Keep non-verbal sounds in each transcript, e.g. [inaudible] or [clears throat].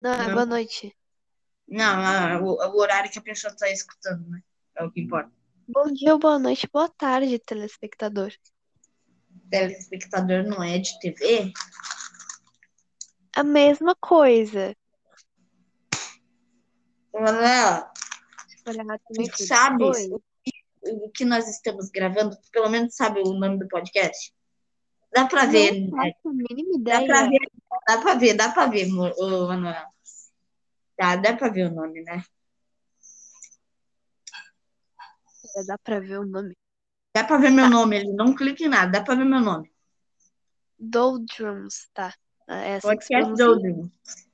Não, é Não. boa noite. Não, não, o, o horário que a pessoa está escutando, né? É o que importa. Bom dia, boa noite, boa tarde, telespectador. Telespectador não é de TV? A mesma coisa. Manuela, sabes Oi. o que nós estamos gravando? Pelo menos sabe o nome do podcast? Dá pra ver, Não né? faço a mínima Dá pra ideia. ver, dá pra ver, dá pra ver, ô, Manuela. Tá, dá pra ver o nome, né? Dá pra ver o nome. Dá pra ver meu nome ali, não clique em nada, dá pra ver meu nome. Doldrums, tá. É assim que se Podcast pronuncia? Doldrum.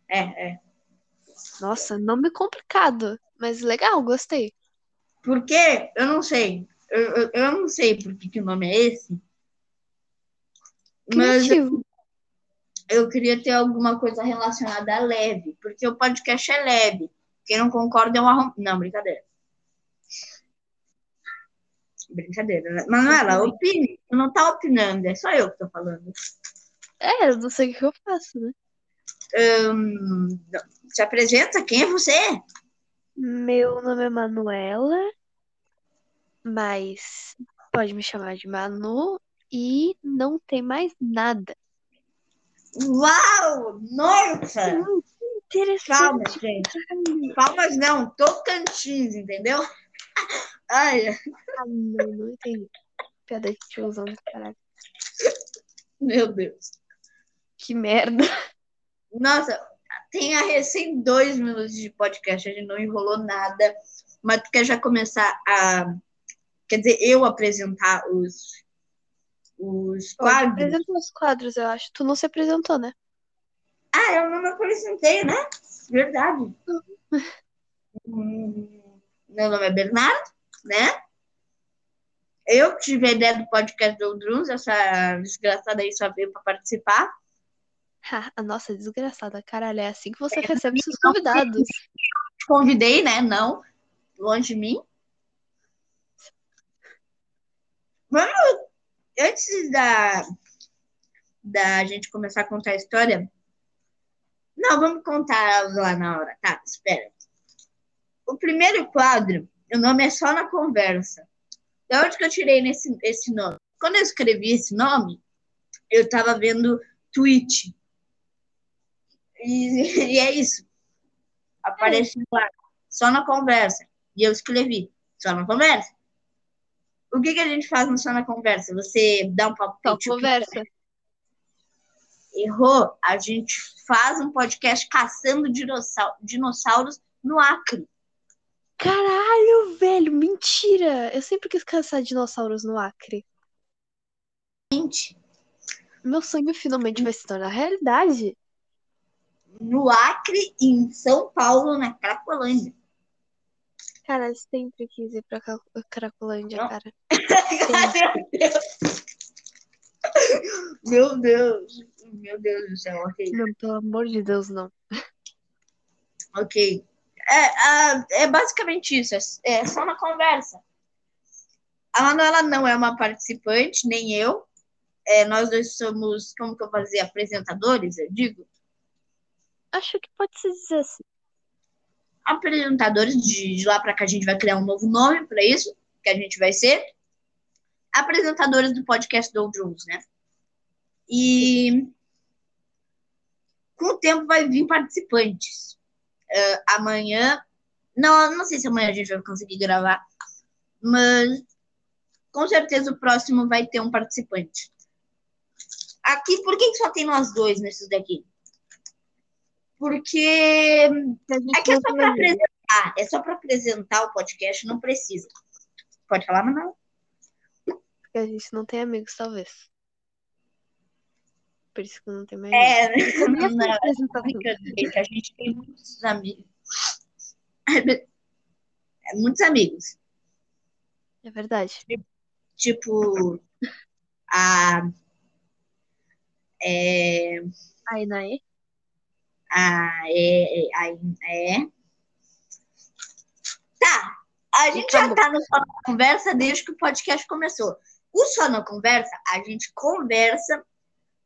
É, é. Nossa, nome complicado, mas legal, gostei. Porque, eu não sei, eu, eu, eu não sei por que, que o nome é esse, mas eu queria ter alguma coisa relacionada a leve, porque o podcast é leve. Quem não concorda é um arrom... Não, brincadeira. Brincadeira, né? Manuela, opine. Tu não tá opinando, é só eu que tô falando. É, eu não sei o que eu faço, né? Hum, se apresenta, quem é você? Meu nome é Manuela, mas pode me chamar de Manu e não tem mais nada. Uau! Nossa! Hum, Calma, interessante. gente. Palmas não, Tocantins, entendeu? [laughs] Ai, Ah, não, não entendi. Piada de tiozão do caralho. meu Deus. Que merda. Nossa, tem a recém dois minutos de podcast, a gente não enrolou nada, mas tu quer já começar a. Quer dizer, eu apresentar os, os quadros? apresentar os quadros, eu acho. Tu não se apresentou, né? Ah, eu não me apresentei, né? Verdade. Hum, Meu nome é Bernardo, né? Eu tive a ideia do podcast do Druns, essa desgraçada aí só veio para participar. A nossa desgraçada, caralho. É assim que você recebe seus convidados. Te convidei, né? Não, longe de mim. Vamos, antes da, da gente começar a contar a história. Não, vamos contar lá na hora. Tá, espera. O primeiro quadro, o nome é Só na Conversa. Da onde que eu tirei nesse, esse nome? Quando eu escrevi esse nome, eu tava vendo tweet. E, [laughs] e é isso. Apareceu lá, só na conversa. E eu escrevi, só na conversa. O que, que a gente faz no só na conversa? Você dá um Só palpite? o que conversa. errou, a gente faz um podcast caçando dinossau- dinossauros no Acre. Caralho, velho, mentira! Eu sempre quis caçar dinossauros no Acre. Gente, Meu sonho finalmente vai se tornar realidade. no Acre e em São Paulo, na Cracolândia. Cara, eu sempre quis ir pra Cracolândia, Não. cara. [laughs] Meu Deus. Meu Deus do céu, ok. Não, pelo amor de Deus, não. Ok. É, é basicamente isso, é, é só uma conversa. A Manuela não é uma participante, nem eu. É, nós dois somos, como que eu vou dizer, apresentadores, eu digo. Acho que pode se dizer assim. Apresentadores de, de lá para cá a gente vai criar um novo nome para isso, que a gente vai ser apresentadores do podcast do Jones, né? E com o tempo vai vir participantes. Ah, amanhã, não, não sei se amanhã a gente vai conseguir gravar, mas com certeza o próximo vai ter um participante. Aqui, por que só tem nós dois nesses daqui? Porque A é que é não só para apresentar, é só para apresentar o podcast, não precisa. Pode falar, Manuel? Porque a gente não tem amigos, talvez. Por isso que não tem mais amigos. É, não, brincadeira, que a gente tem muitos amigos. É, muitos amigos. É verdade. Tipo, a. É, Aí, Naê. A, é, a, é. Tá, a gente já tá no Só na Conversa desde que o podcast começou. O Só na Conversa, a gente conversa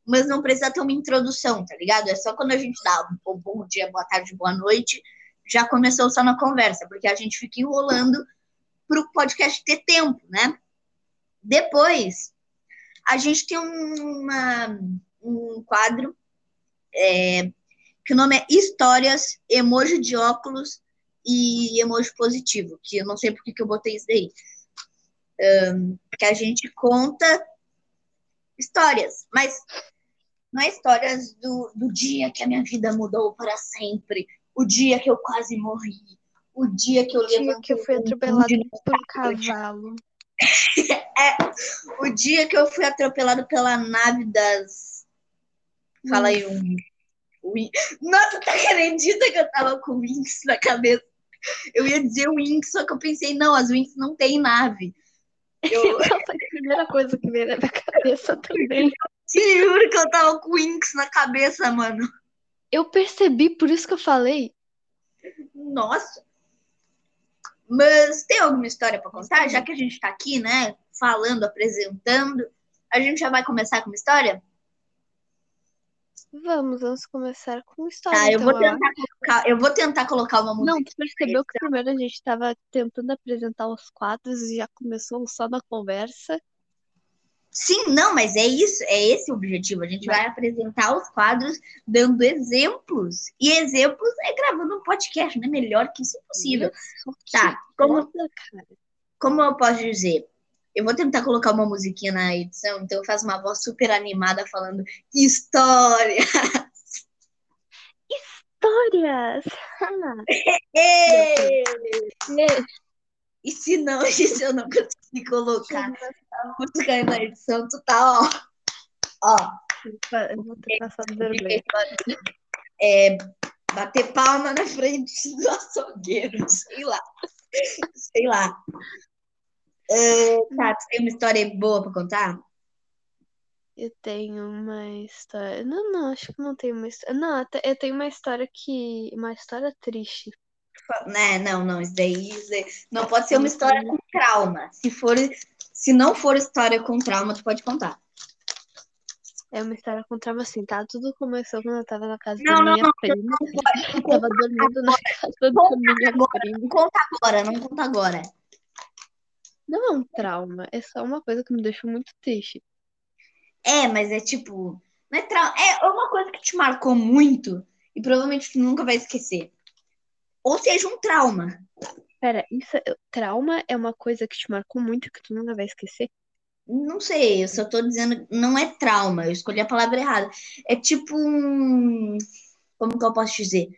mas não precisa ter uma introdução, tá ligado? É só quando a gente dá um bom dia, boa tarde, boa noite, já começou só na conversa, porque a gente fica enrolando pro podcast ter tempo, né? Depois, a gente tem uma, um quadro é, que o nome é Histórias, Emoji de Óculos e Emoji Positivo, que eu não sei por que eu botei isso daí. Um, que a gente conta histórias, mas não é histórias do, do dia que a minha vida mudou para sempre, o dia que eu quase morri, o dia que eu levantei. que eu fui atropelado por um cavalo. [laughs] é, o dia que eu fui atropelado pela nave das. Fala aí um. Nossa, tá acredita que eu tava com Winx na cabeça? Eu ia dizer Winx, só que eu pensei, não, as Winx não tem nave. Eu... [laughs] Nossa, a primeira coisa que veio na minha cabeça também. Te juro que eu tava com Winx na cabeça, mano. Eu percebi, por isso que eu falei. Nossa. Mas tem alguma história para contar? Já que a gente está aqui, né, falando, apresentando, a gente já vai começar com uma história? Vamos, vamos começar com história. Tá, eu, então, vou tentar colocar, eu vou tentar colocar uma música. Não, tu percebeu que primeiro a gente estava tentando apresentar os quadros e já começou só na conversa. Sim, não, mas é isso, é esse o objetivo. A gente vai apresentar os quadros dando exemplos. E exemplos é gravando um podcast, não é melhor que isso impossível. Tá, como, como eu posso dizer? Eu vou tentar colocar uma musiquinha na edição, então eu faço uma voz super animada falando história. Histórias! [laughs] e se não, [laughs] se eu não conseguir colocar a música aí na edição, tu tá, ó. Ó. Eu vou ter passado vergonha. É, bater palma na frente do açougueiro, sei lá. Sei lá. Tá, tu tem uma história boa pra contar? Eu tenho uma história. Não, não, acho que não tenho uma história. Não, eu tenho uma história que. Uma história triste. Né, não, não, isso daí, isso daí, não pode ser uma história com trauma. Se for, se não for história com trauma, tu pode contar. É uma história com trauma assim, tá? Tudo começou quando eu tava na casa não, da minha não, prima. Não, eu tava dormindo na casa da minha agora, prima. Não conta agora, não conta agora. Não é um trauma, é só uma coisa que me deixou muito triste. É, mas é tipo. Não é, trauma, é uma coisa que te marcou muito e provavelmente tu nunca vai esquecer ou seja, um trauma. Pera, isso, é, trauma é uma coisa que te marcou muito que tu nunca vai esquecer? Não sei, eu só tô dizendo, não é trauma, eu escolhi a palavra errada. É tipo um. Como que eu posso dizer?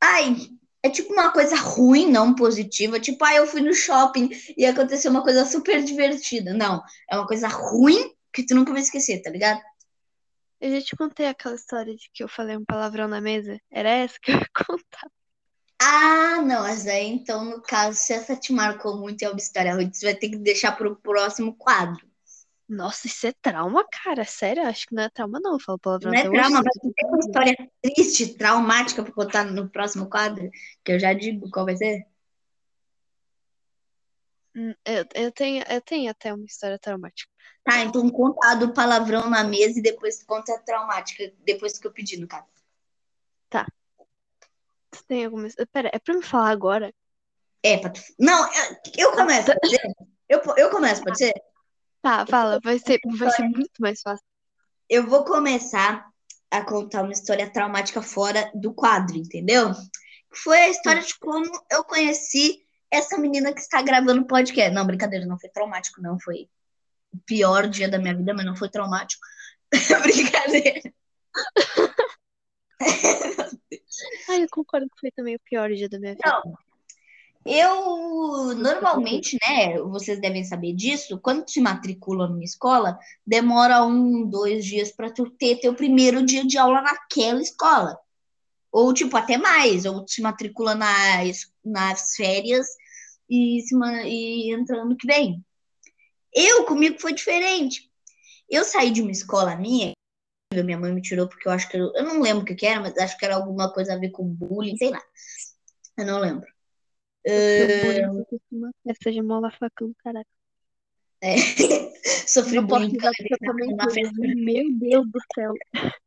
Ai, é tipo uma coisa ruim, não positiva. Tipo, ah, eu fui no shopping e aconteceu uma coisa super divertida. Não, é uma coisa ruim que tu nunca vai esquecer, tá ligado? Eu já te contei aquela história de que eu falei um palavrão na mesa. Era essa que eu ia [laughs] contar. Ah, não, mas aí então, no caso, se essa te marcou muito e é uma história ruim, você vai ter que deixar para o próximo quadro. Nossa, isso é trauma, cara. Sério? Acho que não é trauma, não. Eu falo palavrão Não é trauma, mas tem uma história triste, traumática para botar no próximo quadro, que eu já digo qual vai ser. Hum, eu, eu, tenho, eu tenho até uma história traumática. Tá, então conta a do palavrão na mesa e depois conta a traumática, depois que eu pedi, no caso. Tá. Tu tem alguma. Pera, é pra me falar agora? É, pra tu... Não, eu começo, pode ser? Eu, eu começo, pode ser? Tá, fala, vai ser, vai ser muito mais fácil. Eu vou começar a contar uma história traumática fora do quadro, entendeu? Foi a história de como eu conheci essa menina que está gravando podcast. Não, brincadeira, não foi traumático, não. Foi o pior dia da minha vida, mas não foi traumático. [laughs] brincadeira. Ai, eu concordo que foi também o pior dia da minha vida. Não. Eu, normalmente, né, vocês devem saber disso, quando se matricula numa escola, demora um, dois dias para tu ter teu primeiro dia de aula naquela escola. Ou, tipo, até mais, ou se matricula nas, nas férias e, e entra ano que vem. Eu, comigo, foi diferente. Eu saí de uma escola minha, minha mãe me tirou porque eu acho que. Eu, eu não lembro o que, que, era, mas acho que era alguma coisa a ver com bullying, sei lá. Eu não lembro. Uh... Essa de mola facão, caraca. É. [laughs] Sofri Não bullying. eu eu na tudo. festa. Meu Deus do céu. [laughs]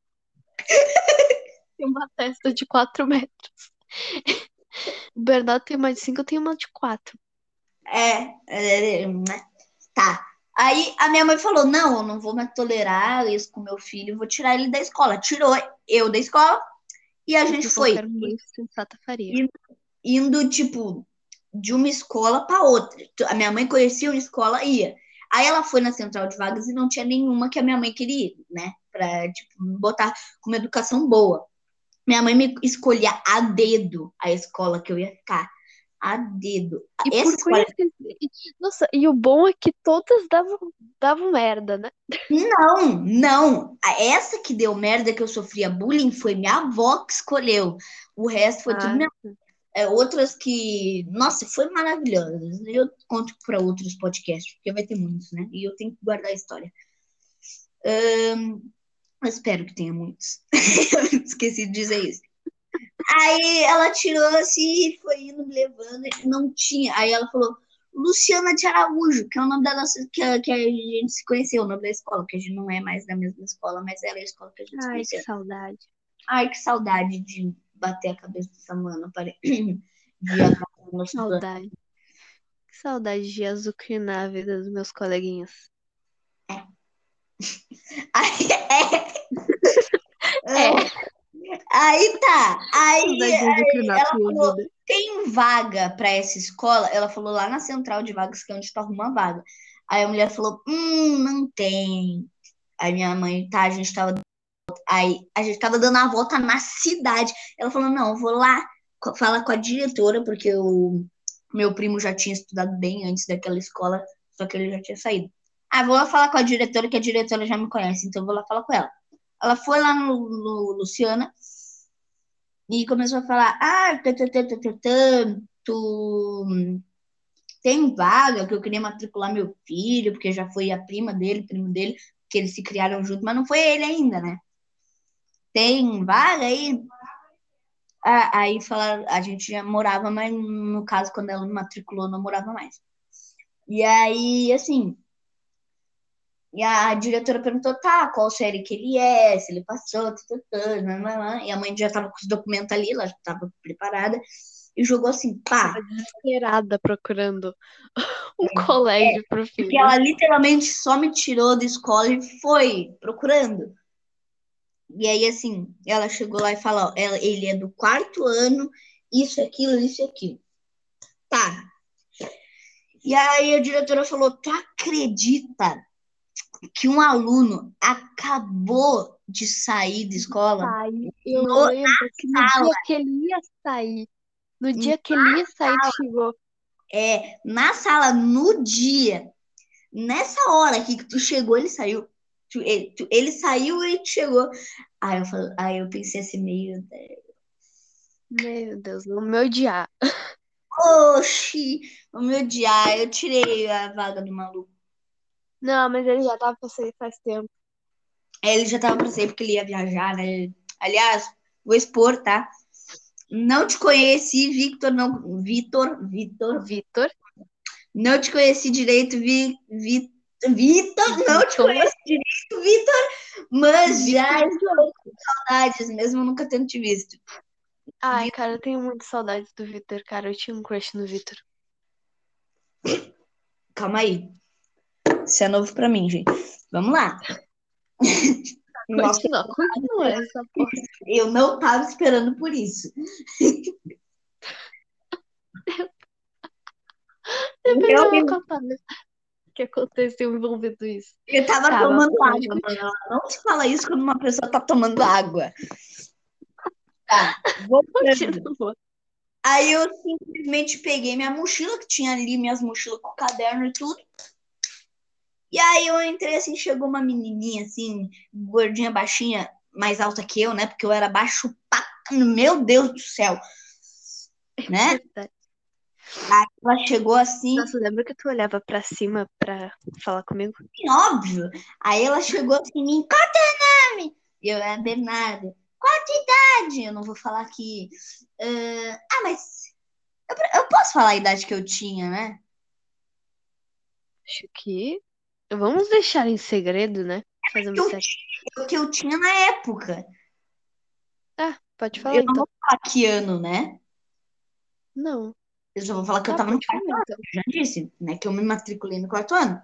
Tem uma testa de 4 metros. O Bernardo tem uma de 5, eu tenho uma de 4. É, é, é, né? Tá. Aí a minha mãe falou: não, eu não vou mais tolerar isso com meu filho, vou tirar ele da escola. Tirou eu da escola e a gente Que foi mãe sensata faria. Indo, tipo, de uma escola para outra. A minha mãe conhecia uma escola, ia. Aí ela foi na central de vagas e não tinha nenhuma que a minha mãe queria, ir, né? Pra, tipo, botar com uma educação boa. Minha mãe me escolhia a dedo a escola que eu ia ficar. A dedo. E Essa escola conhecer. Nossa, e o bom é que todas davam, davam merda, né? Não, não. Essa que deu merda que eu sofria bullying foi minha avó que escolheu. O resto foi tudo Ah, minha. É, outras que, nossa, foi maravilhosas. Eu conto para outros podcasts, porque vai ter muitos, né? E eu tenho que guardar a história. Espero que tenha muitos. [laughs] Esqueci de dizer isso. Aí ela tirou assim e foi indo me levando, não tinha. Aí ela falou, Luciana de Araújo, que é o nome da nossa, que, a- que a gente se conheceu, o nome da escola, que a gente não é mais da mesma escola, mas era a escola que a gente se Ai, conheceu. que saudade. Ai, que saudade de bater a cabeça dessa mano, pare... [clears throat] de planos. Saudade. Que saudade de azucrinar a vida dos meus coleguinhas. [laughs] Aí, é, É, aí tá, aí saudade de azucrinar a ela falou, tem vaga pra essa escola? Ela falou lá na central de vagas, que é onde tu arruma vaga. Aí a mulher falou, hum, não tem. Aí minha mãe, tá, a gente tava. Aí a gente tava dando a volta na cidade. Ela falou, não, vou lá falar com a diretora, porque o meu primo já tinha estudado bem antes daquela escola, só que ele já tinha saído. Ah, vou lá falar com a diretora, que a diretora já me conhece, então vou lá falar com ela. Ela foi lá no, no Luciana e começou a falar: Ah, tã, tu tem vaga que eu queria matricular meu filho, porque já foi a prima dele, primo dele, que eles se criaram junto, mas não foi ele ainda, né? Tem vaga aí? Ah, aí falaram, a gente já morava, mas no caso, quando ela me matriculou, não morava mais. E aí, assim, e a diretora perguntou, tá, qual série que ele é, se ele passou, tã, tã, tã, nananã. e a mãe já tava com os documentos ali, ela já tava preparada, e jogou assim, pá, Tava desesperada procurando [laughs] um colégio pro porque filho. ela literalmente só me tirou da escola e foi procurando. E aí, assim, ela chegou lá e falou, ela, ele é do quarto ano, isso, aquilo, isso e aquilo. Tá. E aí a diretora falou, tu acredita que um aluno acabou de sair da escola? Sai, eu No- lembro que no sala. dia que ele ia sair, no dia que ele ia sair, chegou. É, na sala, no dia, nessa hora aqui que tu chegou, ele saiu. Tu- ele, tu- ele saiu e chegou. Aí eu, falei, aí eu pensei assim, meio. Meu Deus, não me odiar. Oxi, vou me odiar. Eu tirei a vaga do maluco. Não, mas ele já tava pra sair faz tempo. Aí Ele já tava pra sair porque ele ia viajar, né? Aliás, vou expor, tá? Não te conheci, Victor, não. Vitor, Vitor. Vitor, Não te conheci direito, Vi, Vi, Vitor. Não te conheci direito, [laughs] Vitor. Mas já estou com saudades, mesmo nunca tendo te visto. Ai, cara, eu tenho muita saudade do Vitor, cara. Eu tinha um crush no Vitor. Calma aí. Isso é novo pra mim, gente. Vamos lá. Nossa, [laughs] Continua, continua essa porra. eu não tava esperando por isso. Depois [laughs] eu Eu, que aconteceu envolvendo isso. eu tava Tá, tomando água. Não se fala isso quando uma pessoa tá tomando água. Tá, vou Continua. Aí eu simplesmente peguei minha mochila, que tinha ali minhas mochilas com caderno e tudo. E aí eu entrei assim, chegou uma menininha assim, gordinha, baixinha, mais alta que eu, né? Porque eu era baixo pra... Meu Deus do céu. Né? Verdade. Ela chegou assim, Nossa, lembra que tu olhava pra cima pra falar comigo? óbvio. Aí ela chegou assim, em mim, qual teu nome? E eu, é Bernardo. Qual idade? Eu não vou falar aqui. Ah, ah, mas eu, eu posso falar a idade que eu tinha, né? Acho que. Vamos deixar em segredo, né? Fazer um Eu sexo. O que eu tinha na época. Ah, pode falar Eu não então. vou falar que ano, né? Não. Eu só vou falar que eu tava no quarto ano, eu já disse, né? Que eu me matriculei no quarto ano.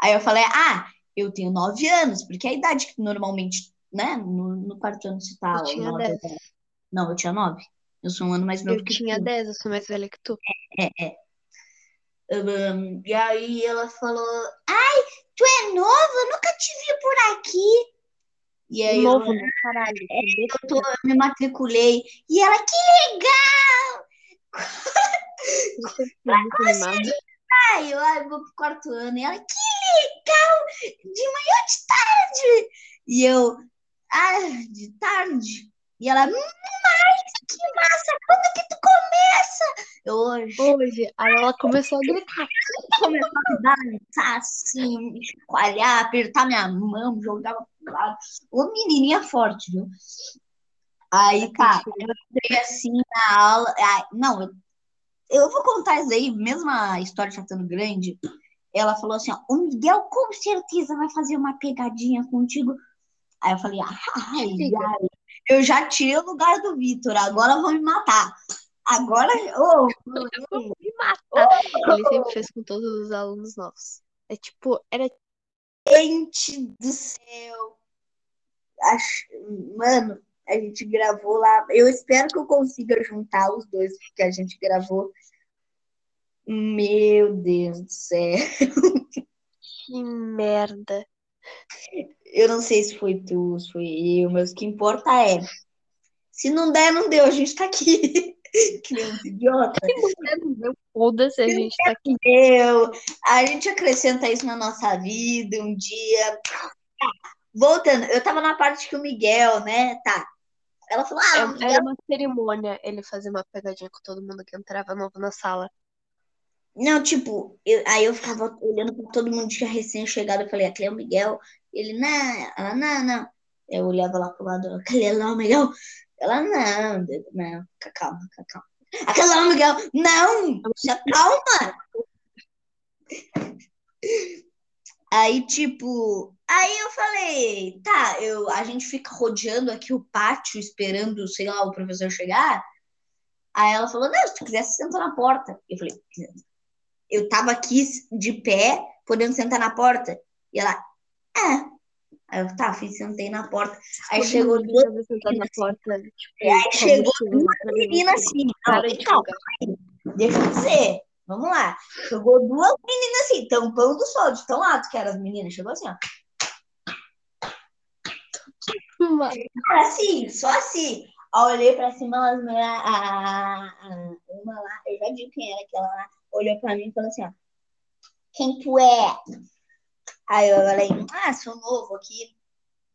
Aí eu falei, ah, eu tenho nove anos, porque é a idade que normalmente, né? No, no quarto ano se tá. Eu tinha nove, 10. dez. Não, eu tinha nove. Eu sou um ano mais novo Eu que tinha tu. 10, eu sou mais velha que tu. É, é. Um, e aí ela falou, ai, tu é novo? Eu nunca te vi por aqui. E aí eu, Novo, né? Caralho. que eu, tô- eu me matriculei. E ela, que legal! Eu muito. Ai, eu, ai, vou pro quarto ano. E ela, que legal! De manhã ou de tarde? E eu, ah, de tarde. E ela, hum, mas que massa! Quando que tu começa? Eu, hoje. Hoje, aí ela começou a gritar. Começou a dançar assim, me chacoalhar, apertar minha mão, jogava pro lado. Ô, menininha forte, viu? Aí, tá, eu entrei assim na aula. não, eu, eu vou contar isso aí, mesmo a história já estando grande. Ela falou assim: ó, o Miguel com certeza vai fazer uma pegadinha contigo. Aí eu falei: ai, ai, eu já tirei o lugar do Vitor, agora vão me matar. Agora, ô, Me mata. Ele sempre fez com todos os alunos novos. É tipo, era gente do céu. Acho, mano, a gente gravou lá. Eu espero que eu consiga juntar os dois que a gente gravou. Meu Deus do céu. que merda. Eu não sei se foi tu, se foi eu, mas o que importa é. Se não der, não deu. A gente tá aqui. [laughs] que nem uns idiota. Foda-se, a gente tá aqui. Eu, a gente acrescenta isso na nossa vida um dia. Voltando, eu tava na parte que o Miguel, né? Tá. Ela falou: Ah, É- Era uma cerimônia ele fazer uma pegadinha com todo mundo que entrava novo na sala. Não, tipo, eu- aí eu ficava olhando pra todo mundo que tinha recém-chegado. Eu falei, aquele é o Miguel. Ele, não, ela, não, não. Eu olhava lá pro lado, aquele é o Miguel. Ela, não, não, fica calma, fica calma. Aquele lá é o Miguel. Não, se acalma. Aí, tipo, aí eu falei, tá, eu, a gente fica rodeando aqui o pátio, esperando, sei lá, o professor chegar. Aí ela falou, não, se tu quiser, você senta na porta. Eu falei, eu tava aqui de pé, podendo sentar na porta. E ela, é. Aí eu, tá, fui, sentei na porta. Aí chegou duas, porta. Tipo, aí chegou duas meninas assim. Não, calma, deixa eu dizer. Vamos lá. Chegou duas meninas assim, tampando o sol, de tão alto que eram as meninas. Chegou assim, ó. Mano, Assim, só assim. Olhei pra cima, elas me a, a, a- uma lá, eu já digo quem era aquela lá, olhou pra mim e falou assim, ó. Quem tu é? Aí eu falei, ah, sou novo aqui.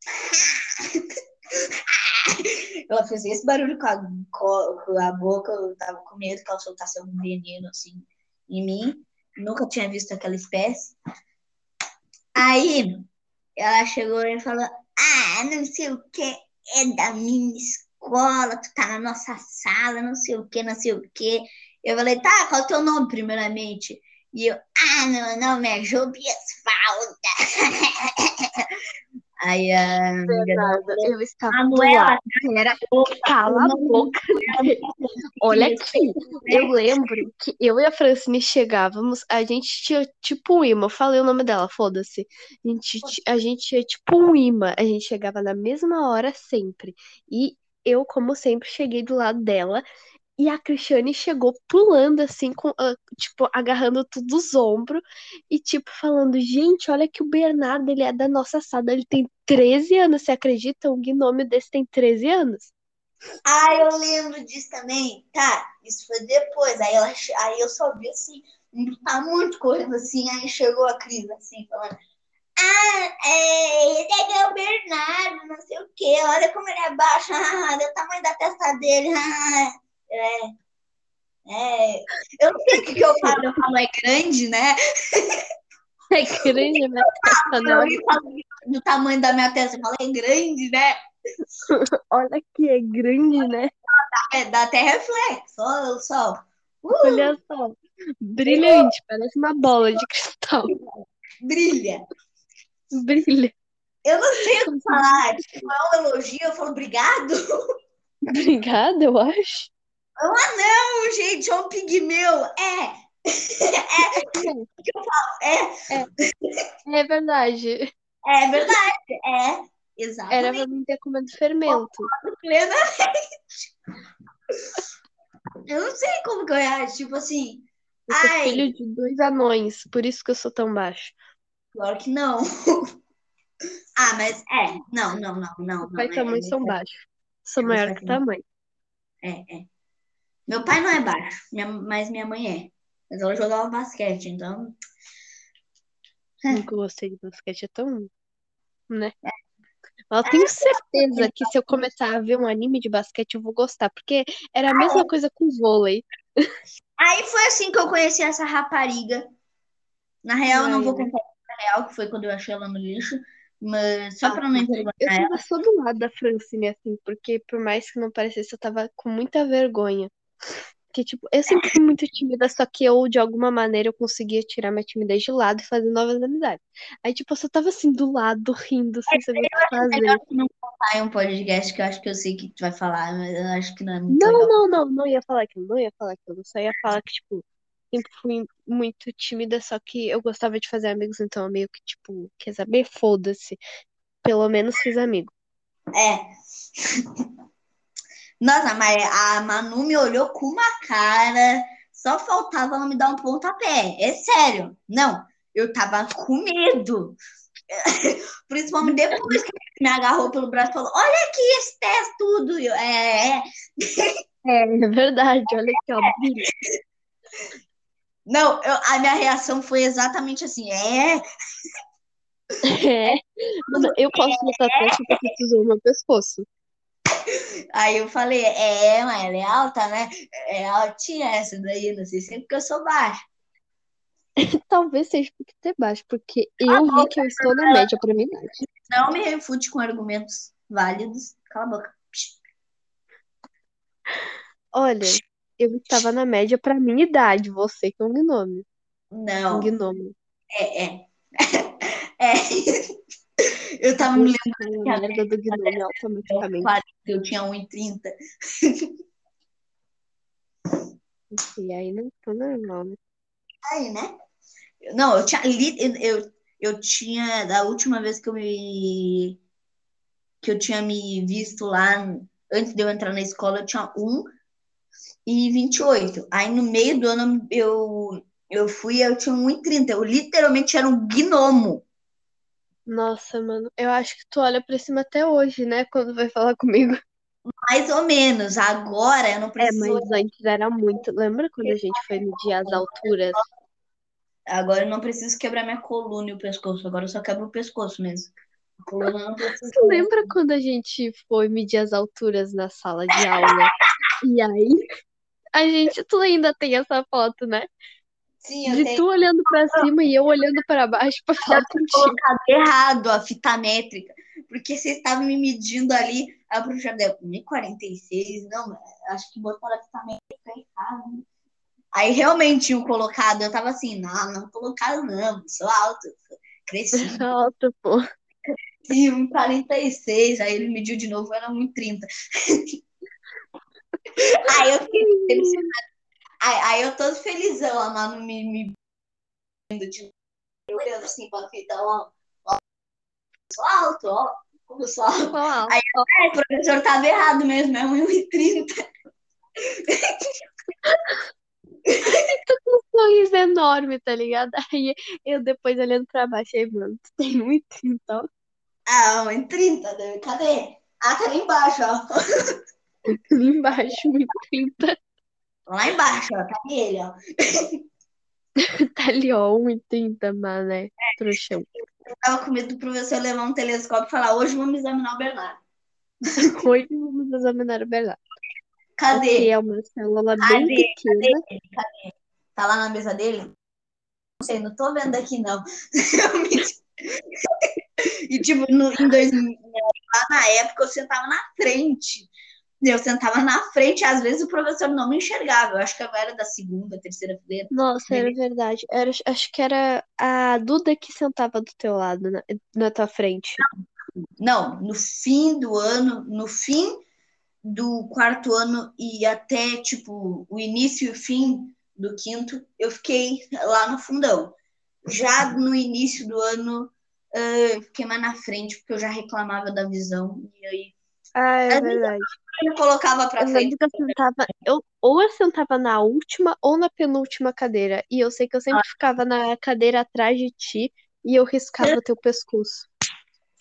[laughs] Ela fez esse barulho com a, co- com a boca, eu tava com medo que ela soltasse algum veneno assim em mim. Nunca tinha visto aquela espécie. Aí ela chegou e falou: Ah, não sei o que, é da minha escola, tu tá na nossa sala, não sei o que, não sei o que. Eu falei: Tá, qual é o teu nome, primeiramente? E eu: Ah, meu nome é Jobias Falta. [laughs] Aí a amiga eu estava Manuela. Era cala a boca. Olha aqui, eu lembro que eu e a Francine chegávamos, a gente tinha tipo um imã, eu falei o nome dela, foda-se. A gente, a gente tinha tipo um imã, a gente chegava na mesma hora sempre. E eu, como sempre, cheguei do lado dela. E a Cristiane chegou pulando assim, com, ah, tipo, agarrando tudo os ombros e, tipo, falando: Gente, olha que o Bernardo, ele é da nossa sala, ele tem 13 anos, você acredita? Um gnômio desse tem 13 anos. Ah, eu lembro disso também. Tá, isso foi depois. Aí, ela, aí eu só vi assim, tá muito correndo assim. Aí chegou a Cris assim, falando: Ah, é, ele é o Bernardo, não sei o quê. Olha como ele é baixo. Ah, [laughs] olha o tamanho da testa dele. [laughs] Ah, é. É. Eu não sei o que, que eu falo. Eu falo, é grande, né? É grande, né? Eu falo do tamanho da minha testa. Eu falo, é grande, né? [laughs] Olha que é grande, né? É, dá até reflexo. Só, só. Uh, Olha só. Brilhante, parece uma bola de cristal. Brilha. Brilha. Eu não sei o que falar. Tipo, é um elogio, eu falo obrigado. [laughs] Obrigada, eu acho. Ah, não, gente, é um pigmeu. É. É. [laughs] É. É verdade. É verdade. É. Era Exatamente. pra mim ter comido fermento. Plenamente. Eu não sei como que eu reajo. Tipo assim, Eu sou ai, filho de dois anões, por isso que eu sou tão baixo. claro que não. [laughs] Ah, mas é. Não, não, não, não. Pai e É, tua mãe é, são baixos. Sou é, maior que tua mãe. é, é. Meu pai não é baixo, minha- mas minha mãe é. Mas ela jogava basquete, então. É. Nunca gostei de basquete, é tão. Né? Mas eu tenho certeza que se eu começar a ver um anime de basquete, eu vou gostar, porque era a mesma coisa com vôlei. Aí foi assim que eu conheci essa rapariga. Na real, eu não Ai, vou ai. contar a real, que foi quando eu achei ela no lixo. Mas só Ah, pra não envergonhar Eu tava só do lado da Francine, assim, porque por mais que não parecesse, eu tava com muita vergonha. Porque, tipo, eu sempre fui muito tímida, só que eu, de alguma maneira, eu conseguia tirar minha timidez de lado e fazer novas amizades. Aí, tipo, eu só tava assim, do lado, rindo, sem saber o que fazer. Melhor que não contar em um podcast, que eu acho que eu sei o que tu vai falar, mas eu acho que não é muito Não, legal. não, não, não ia falar aquilo, não ia falar aquilo. Eu só ia falar que, tipo, sempre fui muito tímida, só que eu gostava de fazer amigos, então eu meio que, tipo, quer saber? Foda-se. Pelo menos fiz amigo. É. Nossa, mas a Manu me olhou com uma cara. Só faltava ela me dar um pontapé. É sério. Não, eu tava com medo. [laughs] Principalmente depois que me agarrou pelo braço e falou: Olha aqui esse teste tudo. Eu, é, é. [laughs] É, é verdade, olha aqui, ó. Não, eu- a minha reação foi exatamente assim: É. [laughs] É. Eu posso botar teste porque tu usou meu pescoço. Aí eu falei: É, mas ela é alta, né? É altinha essa daí. Não sei se é porque eu sou baixa. [laughs] Talvez seja porque tu é baixo, porque eu vi que eu estou na média pra minha idade. Não me refute com argumentos válidos. Cala a boca. Olha, eu estava na média pra minha idade, você que é um gnome. Um Não, gnomo. é, é. [laughs] É. Eu tava me lembrando é a merda do gnome automaticamente. que eu tinha 1,30. E aí não tô normal, né? Aí, né? Não, eu tinha. eu, eu tinha. Da última vez que eu me. Que eu tinha me visto lá, antes de eu entrar na escola, eu tinha 1 e 28. Aí no meio do ano eu, eu fui eu tinha 1,30. Eu literalmente era um gnomo. Nossa, mano, eu acho que tu olha pra cima até hoje, né? Quando vai falar comigo. Mais ou menos. Agora eu não É, preciso. mas antes era muito. Lembra quando a gente foi medir as alturas? Agora eu não preciso quebrar minha coluna e o pescoço. Agora eu só quebro o pescoço mesmo. A coluna não preciso. Tu lembra quando a gente foi medir as alturas na sala de aula? E aí, a gente, tu ainda tem essa foto, né? Sim, eu De tenho tu olhando pra cima e eu olhando pra baixo pra falar contigo. colocado errado a fita métrica. Porque vocês estavam me medindo ali. Aí a professora deu 1,46. Não, acho que botaram a fita métrica errada. Aí realmente tinham colocado. Eu tava assim, não, não colocaram, não. Sou alto. Cresci. [laughs] Alto, pô. Sim, 1,46. Aí ele mediu de novo, era 1,30. [laughs] Aí eu fiquei feliz. Aí, aí eu todo felizão, a Manu me, me de olhando assim pra fita, ó, ó, sou alto, ó, como sou alto. Alto? Aí, É, o professor tava errado mesmo, é 1,30. [laughs] Um sorriso enorme, tá ligado? Aí eu depois olhando pra baixo, aí, mano, tu tem muito então. Ah, 1,30, né? cadê? Ah, tá ali embaixo, ó. [laughs] Ali embaixo, 1,30. Lá embaixo, ó, tá ele, ó. [laughs] Tá ali, ó, 1,30, mané. Trouxão. Eu tava com medo do professor levar um telescópio e falar, hoje vamos examinar o Bernardo. [laughs] Hoje vamos examinar o Bernardo. Cadê? é uma célula bem Cadê? pequena. Tá lá na mesa dele? Não sei, não tô vendo aqui, não. [laughs] E, tipo, no, em 2000, lá na época, eu sentava na frente. Eu sentava na frente, às vezes o professor não me enxergava. Eu acho que eu era da segunda, terceira fileira. Nossa, era verdade. Era, acho que era a Duda que sentava do teu lado, na, na tua frente. Não, no fim do ano, no fim do quarto ano e até, tipo, o início e o fim do quinto, eu fiquei lá no fundão. Já no início do ano, uh, fiquei mais na frente, porque eu já reclamava da visão. E aí. Ah, é verdade. Eu colocava pra Eu frente. que eu sentava, eu, ou eu sentava na última ou na penúltima cadeira. E eu sei que eu sempre ficava na cadeira atrás de ti e eu riscava teu pescoço.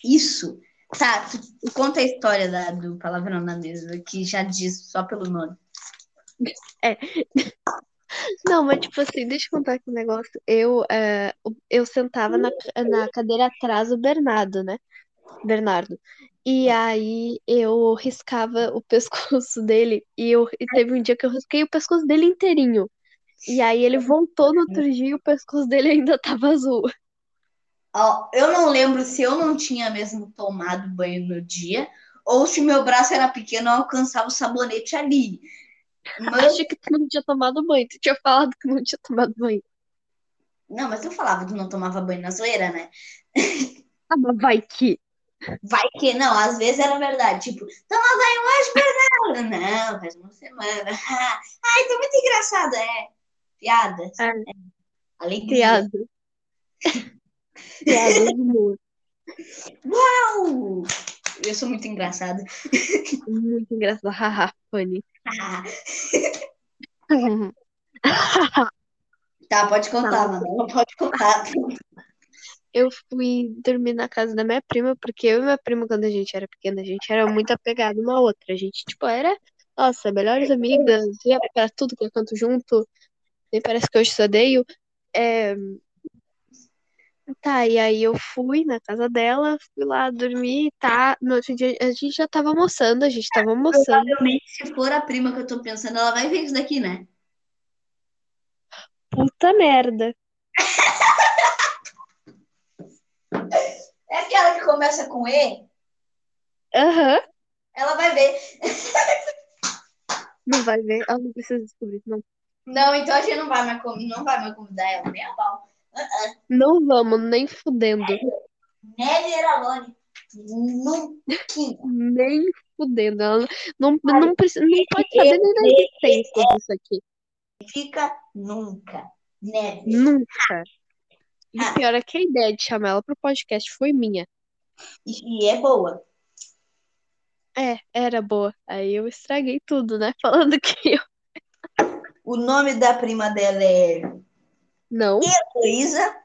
Isso. Tá, conta a história da, do palavrão na mesa, que já diz só pelo nome. [laughs] Não, mas tipo assim, deixa eu contar aqui um negócio. Eu, eh, eu sentava na, na cadeira atrás do Bernardo, né? Bernardo. E aí eu riscava o pescoço [laughs] dele e, eu, e teve um dia que eu risquei o pescoço dele inteirinho. E aí ele voltou no outro dia e o pescoço dele ainda tava azul. Ó, eu não lembro se eu não tinha mesmo tomado banho no dia ou se meu braço era pequeno eu alcançava o sabonete ali. Mas, [laughs] Acho que tu não tinha tomado banho. Tu tinha falado que não tinha tomado banho. não, mas eu falava que não tomava banho na zoeira, né? Ah, mas vai que. Vai que não, às vezes era verdade. Tipo, toma banho hoje, Bernardo? Não, faz uma semana. [laughs] Ai, tô muito engraçado. É, piadas. É. Alegria. Piada. [laughs] Piada de humor. Uau! Eu sou muito engraçada. [laughs] Muito engraçado. Haha, funny. Tá, pode contar, Tá. mano. Pode contar. Eu fui dormir na casa da minha prima, porque eu e minha prima, quando a gente era pequena, a gente era muito apegada uma à outra. A gente, tipo, era, nossa, melhores amigas, ia pra tudo que é canto junto. Nem parece que eu te odeio. É... Tá, e aí eu fui na casa dela, fui lá dormir, tá? No outro dia a gente já tava almoçando, a gente tava almoçando. Provavelmente, se for a prima que eu tô pensando, ela vai ver isso daqui, né? Puta merda. [laughs] É aquela que começa com E? Aham. Ela vai ver. Não vai ver, ela não precisa descobrir, não. Não, então a gente não vai mais, não vai mais convidar ela, nem a pau. Não vamos, nem fudendo. Never alone. Nunca. Nem fudendo. Ela não, não, precisa, não pode saber nem da existência disso aqui. Fica nunca. Never. Nunca. E Ah. o pior é que a ideia de chamar ela pro podcast foi minha. E, é boa. É, era boa. Aí eu estraguei tudo, né? [laughs] Falando que eu. O nome da prima dela é Não, Luísa.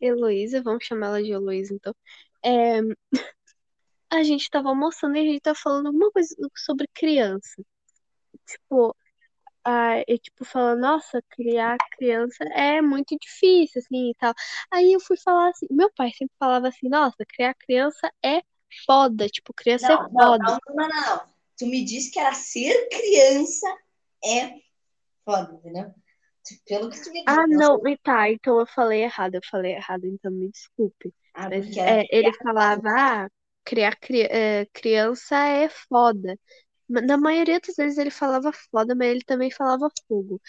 Heloísa, vamos chamar ela de Heloísa, então. É, A gente tava almoçando e a gente tava falando alguma coisa sobre criança. Tipo, a, eu, tipo, falando, nossa, criar criança é muito difícil, assim, e tal. Aí eu fui falar assim, meu pai sempre falava assim, nossa, criar criança é foda, tipo, criança é Não, não, foda. não, não, não, não. Tu me disse que era ser criança é foda, entendeu? Pelo que tu me disse. Ah, não, e tá, então eu falei errado, eu falei errado, então me desculpe. Ah, Mas é, ele falava, ah, criar cri- é, criança é foda. Na maioria das vezes ele falava foda, mas ele também falava fogo.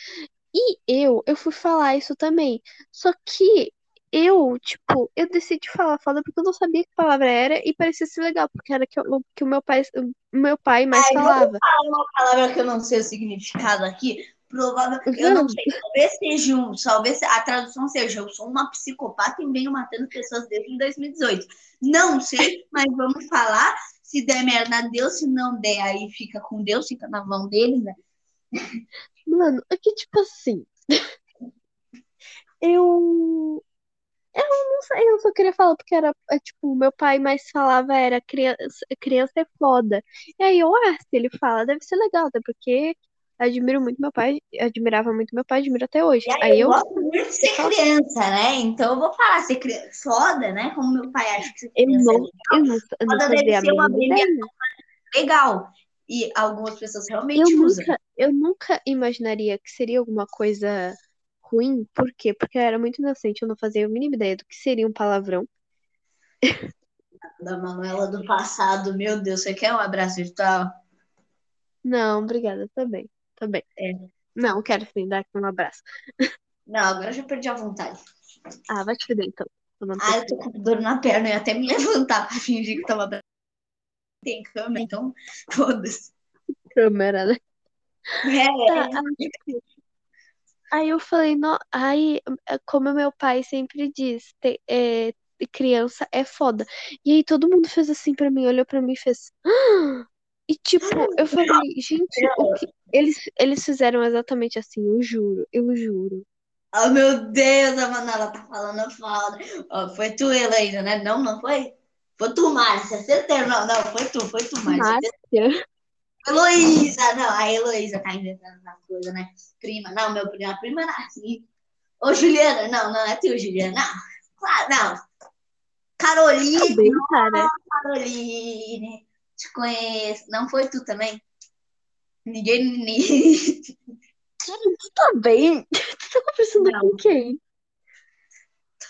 E eu, eu fui falar isso também. Só que eu, tipo, eu decidi falar foda porque eu não sabia que palavra era e parecia ser legal, porque era que, o que o meu pai, o meu pai mais Ai, falava. falar uma palavra que eu não sei o significado aqui. Provável, eu não sei. Talvez seja um, talvez a tradução seja eu sou uma psicopata e venho matando pessoas desde 2018. Não sei, mas vamos falar. Se der merda, Deus. Se não der, aí fica com Deus, fica na mão deles, né? Mano, é que tipo assim. Eu. Eu não sei, eu só queria falar porque era, é, tipo, meu pai mais falava era criança, criança é foda. E aí eu, ah, se ele fala, deve ser legal, até porque admiro muito meu pai, admirava muito meu pai, admiro até hoje. E aí, Aí eu, eu, gosto muito de ser criança, né? Então eu vou falar ser criança. Foda, né? Como meu pai acha que ser eu criança não, eu não, eu não Foda deve ser uma é legal. E algumas pessoas realmente Eu usam. nunca, eu nunca imaginaria que seria alguma coisa ruim. Por quê? Porque eu era muito inocente, eu não fazia a mínima ideia do que seria um palavrão. Da Manuela do passado, meu Deus, você quer um abraço virtual? Não, obrigada, tá bem. É. Não, quero sim dar aqui um abraço. Não, agora eu já perdi a vontade. Ah, vai te fuder então. Ah, eu tô com dor na perna, eu ia até me [laughs] levantar pra fingir que tava. Tem câmera, então foda-se. câmera, né? É, Tá, aí, tipo, aí eu falei, não, aí, como meu pai sempre diz, te- é, criança é foda. E aí todo mundo fez assim pra mim, olhou pra mim e fez. "Ah!" E tipo, eu falei, gente, o que... eles, eles fizeram exatamente assim, eu juro, eu juro. Oh, meu Deus, a Manuela tá falando foda. Ó, foi tu, Heloísa, né? Não, não foi? Foi tu, Márcia, certeza. Não, não, foi tu, foi tu, Márcia. Márcia. Heloísa, não, a Heloísa tá inventando as coisas, né? Prima, não, meu prima, prima não é assim. Ô, Juliana, não, não é tu, Juliana, não. Claro, não. Caroline, Tá bem, cara. Caroline, te conheço. Não foi tu também? Ninguém, nem... Tu tá bem? [laughs] Tu tá conversando com quem?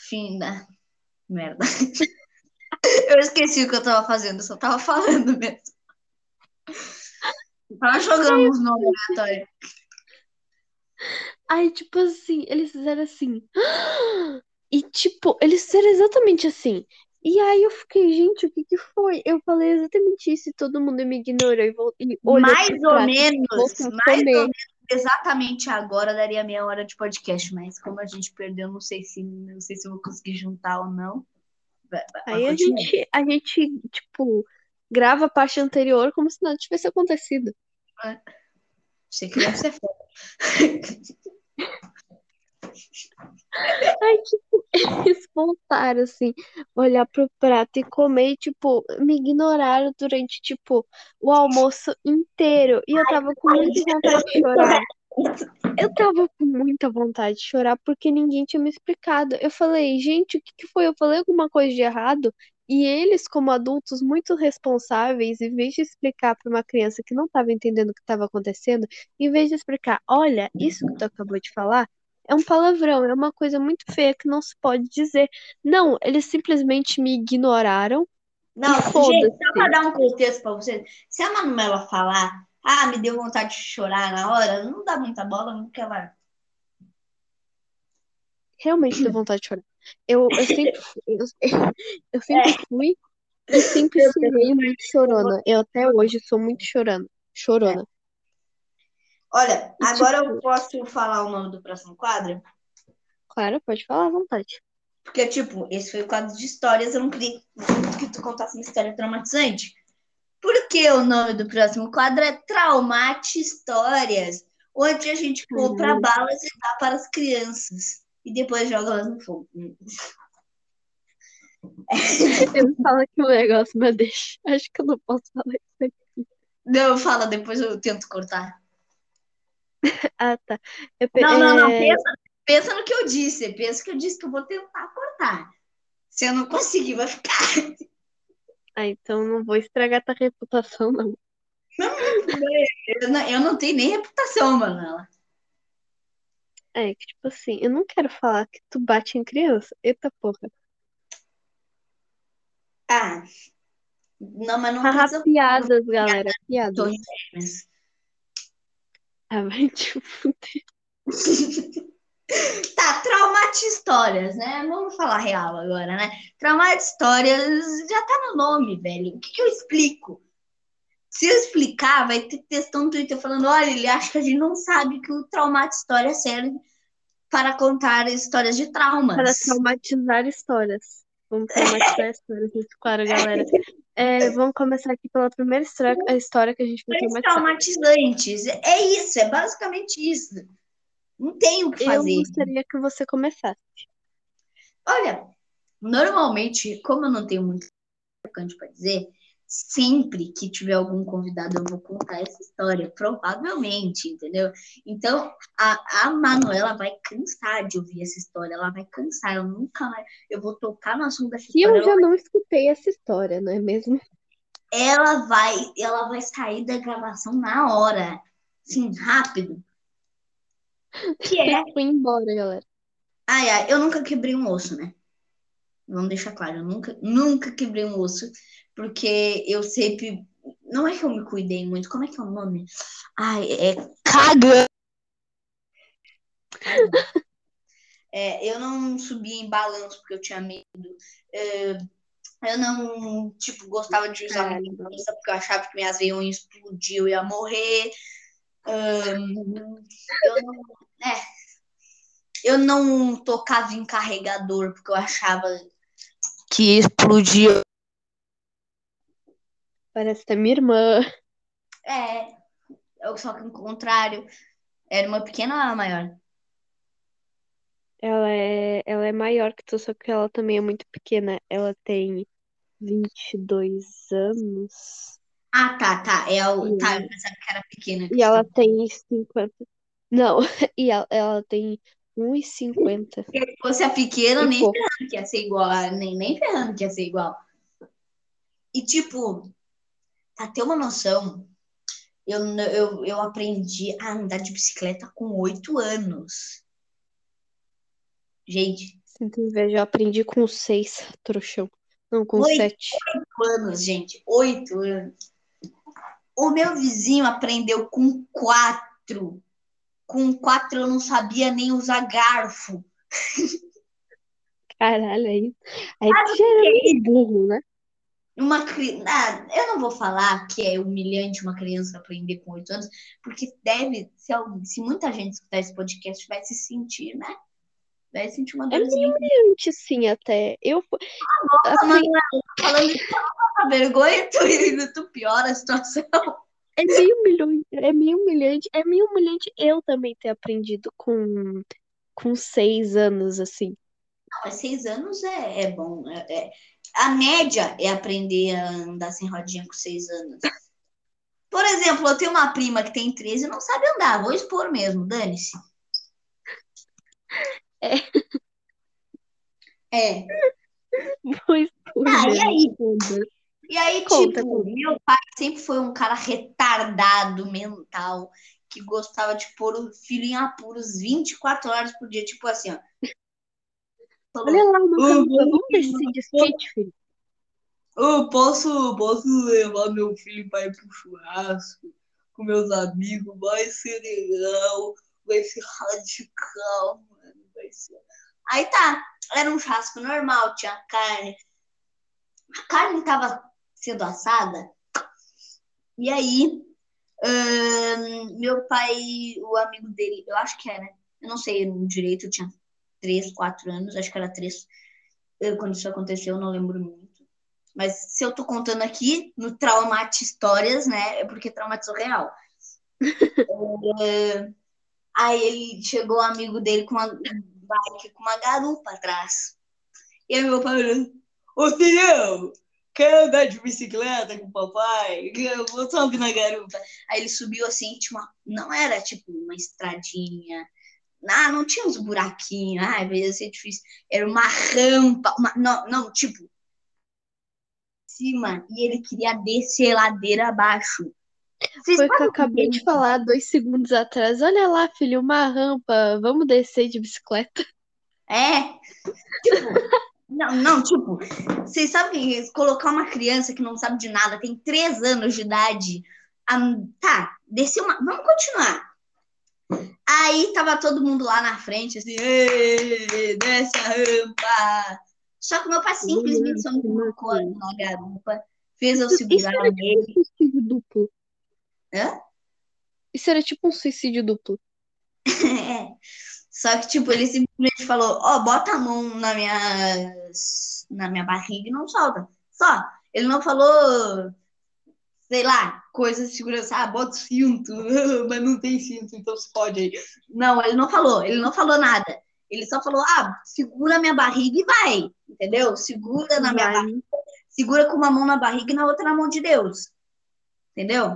Fim da merda. [laughs] Eu esqueci o que eu tava fazendo, só tava falando mesmo. Eu Tava jogando uns nomes aleatórios. Aí, tipo assim, eles fizeram assim. [gasps] E, tipo, eles fizeram exatamente assim. E aí eu fiquei, gente, o que que foi? Eu falei exatamente isso e todo mundo me ignorou e, e olhou Mais ou e menos, mais ou menos exatamente agora daria meia hora de podcast, mas como a gente perdeu, não sei se não sei se eu vou conseguir juntar ou não. Vai- vai- Aí a gente, a gente, tipo, grava a parte anterior como se nada tivesse acontecido. Você queria ser foda. [laughs] Aí, tipo, eles voltaram, assim, olhar pro prato e comer e, tipo, me ignoraram durante, tipo, o almoço inteiro. E eu tava com muita vontade de chorar. Eu tava com muita vontade de chorar porque ninguém tinha me explicado. Eu falei, gente, o que que foi? Eu falei alguma coisa de errado? E eles, como adultos muito responsáveis, em vez de explicar para uma criança que não estava entendendo o que estava acontecendo, em vez de explicar, olha, isso que tu acabou de falar é um palavrão, é uma coisa muito feia que não se pode dizer. Não, eles simplesmente me ignoraram. Não, gente, só pra dar um contexto pra vocês, se a Manuela falar, ah, me deu vontade de chorar na hora, não dá muita bola, não que ela. Realmente deu vontade de chorar. Eu, eu sempre [laughs] fui, eu, eu sempre fui e sempre serei muito chorona. Eu até hoje sou muito chorando, chorona. Olha, E, agora tipo- eu posso falar o nome do próximo quadro? Claro, pode falar à vontade. Porque, tipo, esse foi o quadro de histórias, eu não queria que tu contasse uma história traumatizante. Porque o nome do próximo quadro é Traumate Histórias, onde a gente compra Caralho. balas e dá para as crianças. E depois joga elas no fogo. [laughs] Eu falo aqui um negócio, mas deixa. Acho que eu não posso falar isso aqui. Não, fala, depois eu tento cortar. Ah, tá. Eu Não, não, não, é, pensa, pensa no que eu disse. Pensa que eu disse que eu vou tentar cortar. Se eu não conseguir, vai ficar. Ah, então não vou estragar tua reputação, não. Eu não, eu não tenho nem reputação, Manuela. É que, tipo assim, eu não quero falar que tu bate em criança. Eita porra. Ah, não, mas não precisa. piadas, galera. Piadas. Ah, vai te fuder. [laughs] Tá, traumate histórias, né? Vamos falar real agora, né? Traumate histórias já tá no nome, velho. O que, que eu explico? Se eu explicar, vai ter textão no Twitter falando: olha, ele acha que a gente não sabe que o traumate história serve para contar histórias de traumas. Para traumatizar histórias. Vamos traumatizar [laughs] histórias nesse quadro, galera. É, vamos começar aqui pela primeira história, a história que a gente vai traumatizar. traumatizantes. É isso, é basicamente isso. Não tem o que Eu fazer. gostaria que você começasse. Olha, normalmente, como eu não tenho muito tocante para dizer, sempre que tiver algum convidado eu vou contar essa história, provavelmente, entendeu? Então, a, a Manuela vai cansar de ouvir essa história, ela vai cansar, eu nunca mais, eu vou tocar no assunto dessa Se eu história, já não escutei essa história, não é mesmo? ela vai, ela vai sair da gravação na hora, assim, rápido. [laughs] Que é Eu fui embora, galera. Ai, ai, eu nunca quebrei um osso, né? Vamos deixar claro, eu nunca, nunca quebrei um osso, porque eu sempre Não é que eu me cuidei muito. Como é que é o nome? Ai, é cagando. É, eu não subia em balanço porque eu tinha medo. É, eu não, tipo, gostava de usar Caralho. muita porque eu achava que minhas veias iam explodir, eu ia morrer. Ahn, eu não, é, eu não tocava em carregador porque eu achava que explodia. Parece até minha irmã. É, só que ao contrário, era uma pequena ou uma maior? Ela é, ela é maior que tu, só que ela também é muito pequena. Ela tem 22 anos. Ah, tá, tá. É o, Sim. tá, eu pensava que era pequena. E ela tem 50. Não, [laughs] e ela, ela tem 1,50. Se fosse a pequena, E nem pouco. ferrando que ia ser igual. Nem, nem ferrando que ia ser igual. E, tipo, pra ter uma noção, eu, eu, eu aprendi a andar de bicicleta com oito anos. Gente, Sinto inveja, eu aprendi com 6, trouxão. Não, com Oi. 7. anos, gente. Oito anos. O meu vizinho aprendeu com quatro. Com quatro eu não sabia nem usar garfo. [laughs] Caralho, aí, aí tu já era meio burro, né? Uma cri... ah, eu não vou falar que é humilhante uma criança aprender com oito anos, porque deve, se, alguém- se muita gente escutar esse podcast, vai se sentir, né? Vai sentir uma É dorzinha. Antes, sim, até. Eu. assim, Manuela, falando de tanta vergonha, tu, tu piora a situação. é meio humilhante, é meio humilhante, é meio humilhante eu também ter aprendido com, com 6 anos, assim. Não, mas seis anos é, é bom. é- é- A média é aprender a andar sem rodinha com seis anos. Por exemplo, eu tenho uma prima que tem 13 e não sabe andar. Vou expor mesmo, dane-se. É. É. Pois, pois Ah, e aí? E aí, Conta, tipo, meu pai sempre foi um cara retardado mental, que gostava de pôr o filho em apuros 24 horas por dia. Tipo assim, ó. Olha lá uma Uhum. rampa, vamos descer de skate, filho. Eu posso, posso levar meu filho para ir pro churrasco com meus amigos, vai ser legal, vai ser radical, mano, vai ser. Aí tá, era um churrasco normal, tinha carne. A carne tava sendo assada. E aí, ahn, meu pai, o amigo dele, eu acho que era, eu não sei direito, eu tinha três, quatro anos, acho que era três, eh, quando isso aconteceu, eu não lembro muito. Mas se eu tô contando aqui no Traumate Histórias, né? É porque traumatizou real. [laughs] É, aí ele chegou amigo dele com uma bike com uma garupa atrás. E aí meu pai olhando, ô filhão, quer andar de bicicleta com o papai? Eu vou subir na garupa. Aí ele subiu assim, tinha uma... não era tipo uma estradinha. Ah, não tinha uns buraquinhos, ah, ia ser difícil. Era uma rampa, uma... Não, não, tipo, cima e ele queria descer ladeira abaixo. Vocês Foi o que eu acabei de falar dois segundos atrás. Olha lá, filho, uma rampa. Vamos descer de bicicleta. É. Tipo, não, não, tipo, vocês sabem que colocar uma criança que não sabe de nada, tem três anos de idade. a- tá, desceu uma. Vamos continuar. Aí tava todo mundo lá na frente, assim, "Ê, desce a rampa. Só que meu pai simplesmente só me colocou na garupa, fez eu Isso segurar era tipo um suicídio duplo. Hã? Isso era tipo um suicídio duplo. [laughs] É. Só que, tipo, ele simplesmente falou, ó, bota a mão na minha, na minha barriga e não solta. Só. Ele não falou, sei lá, coisa de segurança, ah, bota o cinto, [laughs] mas não tem cinto, então se pode aí. Não, ele não falou, ele não falou nada. Ele só falou, ah, segura minha barriga e vai, entendeu? Segura na minha Vai. barriga, segura com uma mão na barriga e na outra na mão de Deus. Entendeu?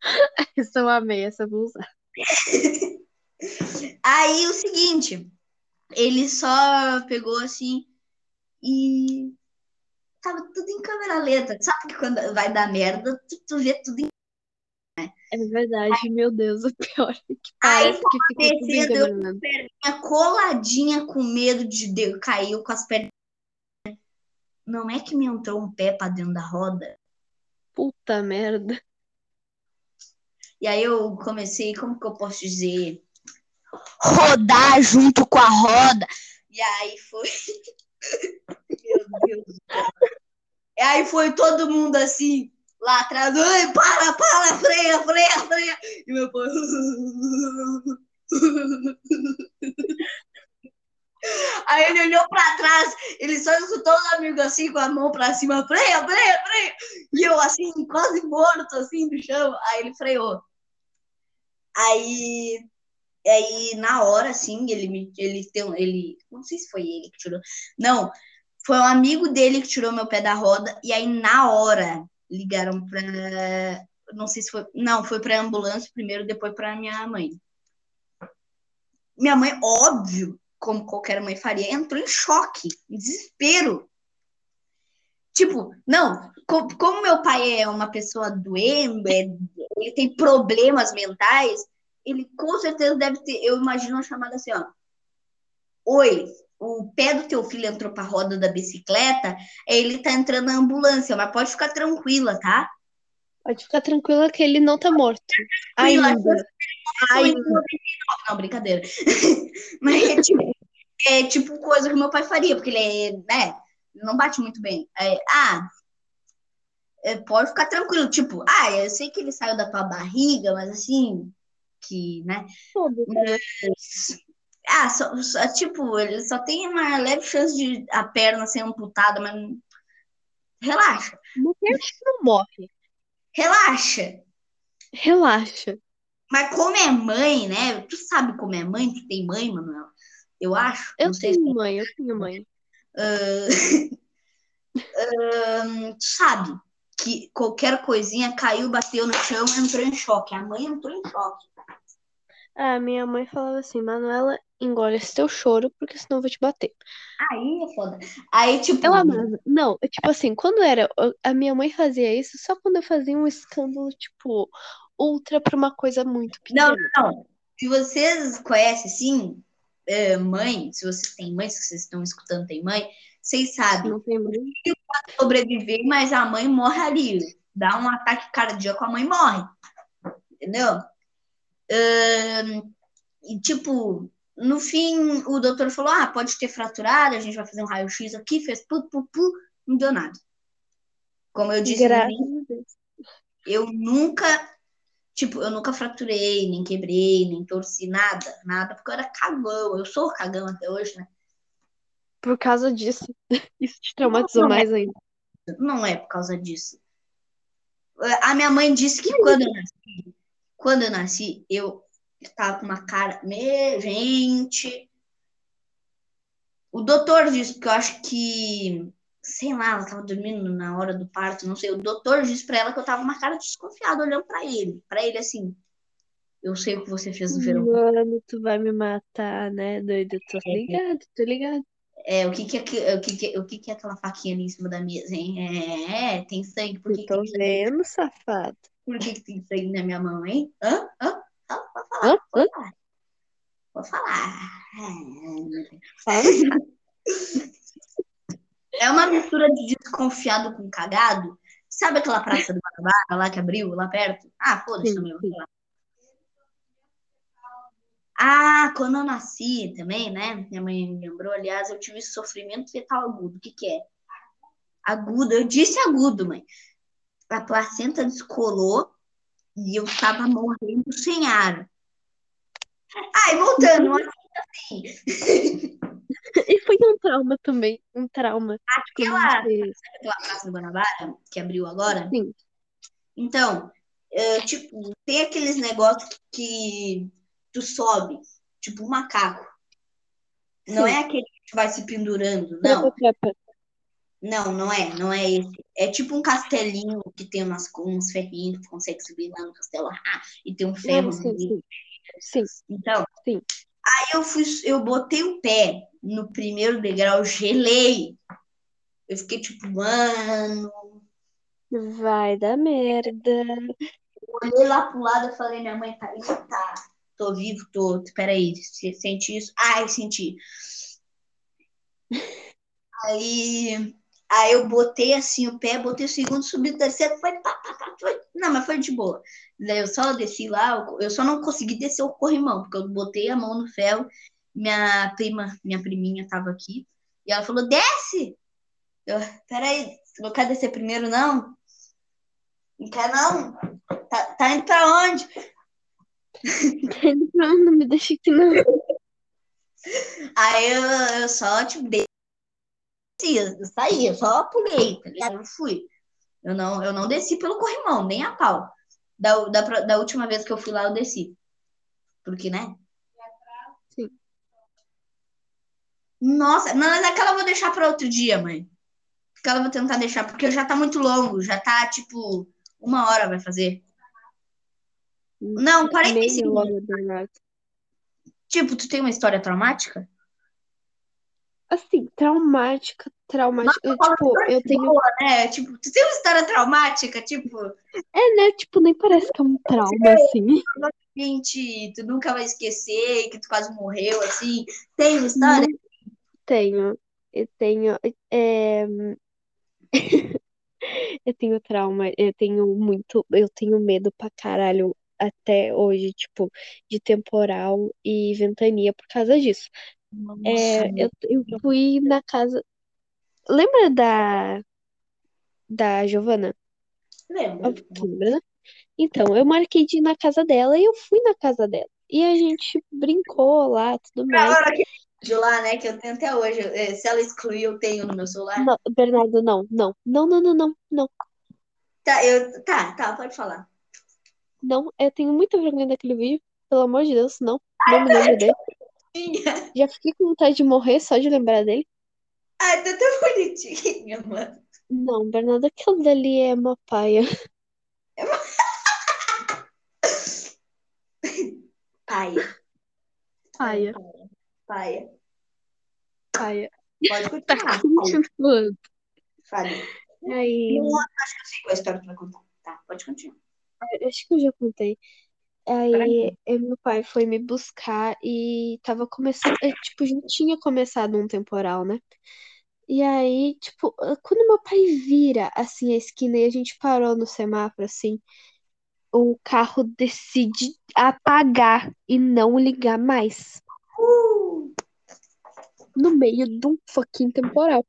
[laughs] Essa eu amei, essa eu vou usar. [laughs] Aí o seguinte, ele só pegou assim e tava tudo em câmera lenta. Sabe que quando vai dar merda, tu, tu vê tudo em É verdade, meu Deus, o pior é que Aí, parece que ficou tudo em câmera lenta. perninha coladinha com medo de Deus, caiu com as pernas. Não é que me entrou um pé pra dentro da roda. Puta merda. E aí eu comecei, como que eu posso dizer? Rodar junto com a roda. E aí foi. [laughs] Meu Deus do céu. E aí foi todo mundo assim, lá atrás. Ai, para, para, freia, freia, freia. E meu pai. [laughs] Aí ele olhou pra trás, ele só escutou os amigos assim com a mão pra cima, freia, freia, freia. E eu assim, quase morto assim no chão. Aí ele freou. Aí, aí na hora, assim, ele me, ele tem, ele, não sei se foi ele que tirou. Não, foi um amigo dele que tirou meu pé da roda. E aí na hora ligaram pra, não sei se foi, não, foi pra ambulância primeiro, depois pra minha mãe. Minha mãe, óbvio, como qualquer mãe faria, entrou em choque, em desespero. Tipo, não, co como meu pai é uma pessoa doente, é, ele tem problemas mentais, ele com certeza deve ter, eu imagino uma chamada assim, ó. Oi, o pé do teu filho entrou pra roda da bicicleta, ele tá entrando na ambulância, mas pode ficar tranquila, tá? Pode ficar tranquila que ele não tá morto. Ainda. Ainda. Não, brincadeira. [laughs] Mas é tipo, é tipo coisa que meu pai faria, porque ele é, né, não bate muito bem. É, ah, é, pode ficar tranquilo, tipo, ah, eu sei que ele saiu da tua barriga, mas assim, que, né? Mas, ah, só, só, tipo, ele só tem uma leve chance de a perna ser amputada, mas relaxa. Mulher não morre. Relaxa. Relaxa. Mas como é mãe, né? Tu sabe como é mãe? Tu tem mãe, Manuela? Eu acho. Eu não tenho se... mãe, eu tenho mãe. [laughs] Uh... uh, tu sabe que qualquer coisinha caiu, bateu no chão, entrou em choque. A mãe entrou em choque. Ah, minha mãe falava assim, Manuela, engole esse teu choro, porque senão eu vou te bater. Aí é foda. Aí, tipo. Ela amava. Não, tipo assim, quando era. A minha mãe fazia isso só quando eu fazia um escândalo, tipo, ultra pra uma coisa muito pequena. Não, não. Se vocês conhecem, sim, é, mãe, se vocês têm mãe, se vocês estão escutando, tem mãe, vocês sabem. Não tem mãe. pode sobreviver, mas a mãe morre ali. Dá um ataque cardíaco, a mãe morre. Entendeu? E, tipo, no fim, o doutor falou: ah, pode ter fraturado, a gente vai fazer um raio-x aqui, fez pu, pu, pu, não deu nada. Como eu disse, eu nunca, tipo, eu nunca fraturei, nem quebrei, nem torci nada, nada, porque eu era cagão. Eu sou cagão até hoje, né? Por causa disso. [laughs] Isso te traumatizou Não, não é. mais ainda. Não é por causa disso. A minha mãe disse que quando eu nasci, quando eu nasci, eu tava com uma cara. Me, gente. O doutor disse, porque eu acho que. Sei lá, ela tava dormindo na hora do parto, não sei. O doutor disse pra ela que eu tava com uma cara desconfiada olhando pra ele. Pra ele assim. Eu sei o que você fez no verão. Mano, tu vai me matar, né, doido? Tô ligado, tô ligado. É, o que que é, o que que, o que que é aquela faquinha ali em cima da mesa, hein? É, tem sangue. Por que Eu tô que sangue? vendo, safado. Por que que tem sangue na minha mão, hein? Hã? Hã? Hã? Pode falar, Hã? falar. Pode falar. Ai, meu Deus. Fala. É uma mistura de desconfiado com cagado. Sabe aquela praça do Guanabara lá que abriu, lá perto? Ah, foda-se também. vou falar. Ah, quando eu nasci também, né? Minha mãe me lembrou, aliás, eu tive sofrimento fetal agudo. O que que é? Agudo, eu disse agudo, mãe. A placenta descolou e eu tava morrendo sem ar. Ai, voltando, assim. E foi um trauma também. Um trauma. Aquela, você... aquela praça do Guanabara, que abriu agora, Sim. Então, é, tipo, tem aqueles negócios que tu sobe, tipo um macaco. Não Sim. é aquele que tu vai se pendurando, não. Trepa, trepa. Não, não é, não é esse. É tipo um castelinho que tem umas, uns ferrinhos que tu consegue subir lá no castelo. Ah, e tem um ferro Ah, sim, sim. Sim. Então, Sim. aí eu fui, eu botei o pé no primeiro degrau, gelei. Eu fiquei tipo, mano, Vai dar merda. olhei lá pro lado e falei, minha mãe tá aí, tá. Tô vivo, tô. Peraí, você sente isso? Ai, senti. [laughs] Aí Aí eu botei assim o pé, botei o segundo, subi o terceiro, foi, pá, pá, pá, foi. Não, mas foi de boa. Daí eu só desci lá, eu só não consegui descer o corrimão, porque eu botei a mão no ferro, minha prima, minha priminha tava aqui, e ela falou, desce! Eu, peraí, não quer descer primeiro, não? Não quer, não? Tá, tá indo pra onde? Tá indo pra onde? Não me deixa aqui, não. Aí eu, eu só, tipo, desci, eu saí, eu só pulei, tá ligado? Eu fui. Eu não, eu não desci pelo corrimão, nem a pau. Da, da, da última vez que eu fui lá, eu desci. Porque, né? Sim. Nossa, não, mas aquela eu vou deixar para outro dia, mãe. Aquela eu vou tentar deixar, porque já tá muito longo. Já tá, tipo, uma hora vai fazer. Não, 45 Meia minutos. Tipo, tu tem uma história traumática? Assim, traumática, traumática. Eu, tipo, eu tenho. Boa, né? Tipo, tu tem uma história traumática? Tipo, É, né? Tipo, nem parece que é um trauma, assim. [laughs] gente, tu nunca vai esquecer que tu quase morreu, assim. Tem uma história? Não tenho. Eu tenho. é, [laughs] Eu tenho trauma, eu tenho muito. Eu tenho medo pra caralho até hoje, tipo, de temporal e ventania por causa disso. É, eu, eu fui na casa. Lembra da, da Giovana? Lembro. Óbvio que lembra, né? Então, eu marquei de ir na casa dela e eu fui na casa dela. E a gente brincou lá, tudo mais. Agora que de lá, né? Que eu tenho até hoje. eh, Se ela excluir, eu tenho no meu celular. Não, Bernardo, não, não, não, não, não, não, não, Tá, eu, tá, tá, pode falar. não. Eu tenho muita vergonha daquele vídeo, pelo amor de Deus, não. Não me lembro dele. Já fiquei com vontade de morrer só de lembrar dele. Ai, tá tão bonitinha, mano. Não, Bernardo, aquilo dali é uma paia. [laughs] Paia. Paia, Paia. paia. Pode Tá continuar. continuando. Fale. Aí, Não, acho que eu sei qual é a história que tu vai contar. Tá, pode continuar. acho que eu já contei. Aí, meu pai foi me buscar e tava começando, eh, tipo, já tinha começado um temporal, né? E aí, tipo, eh, quando meu pai vira, assim, a esquina e a gente parou no semáforo, assim, o carro decide apagar e não ligar mais Uh, no meio de um fucking temporal.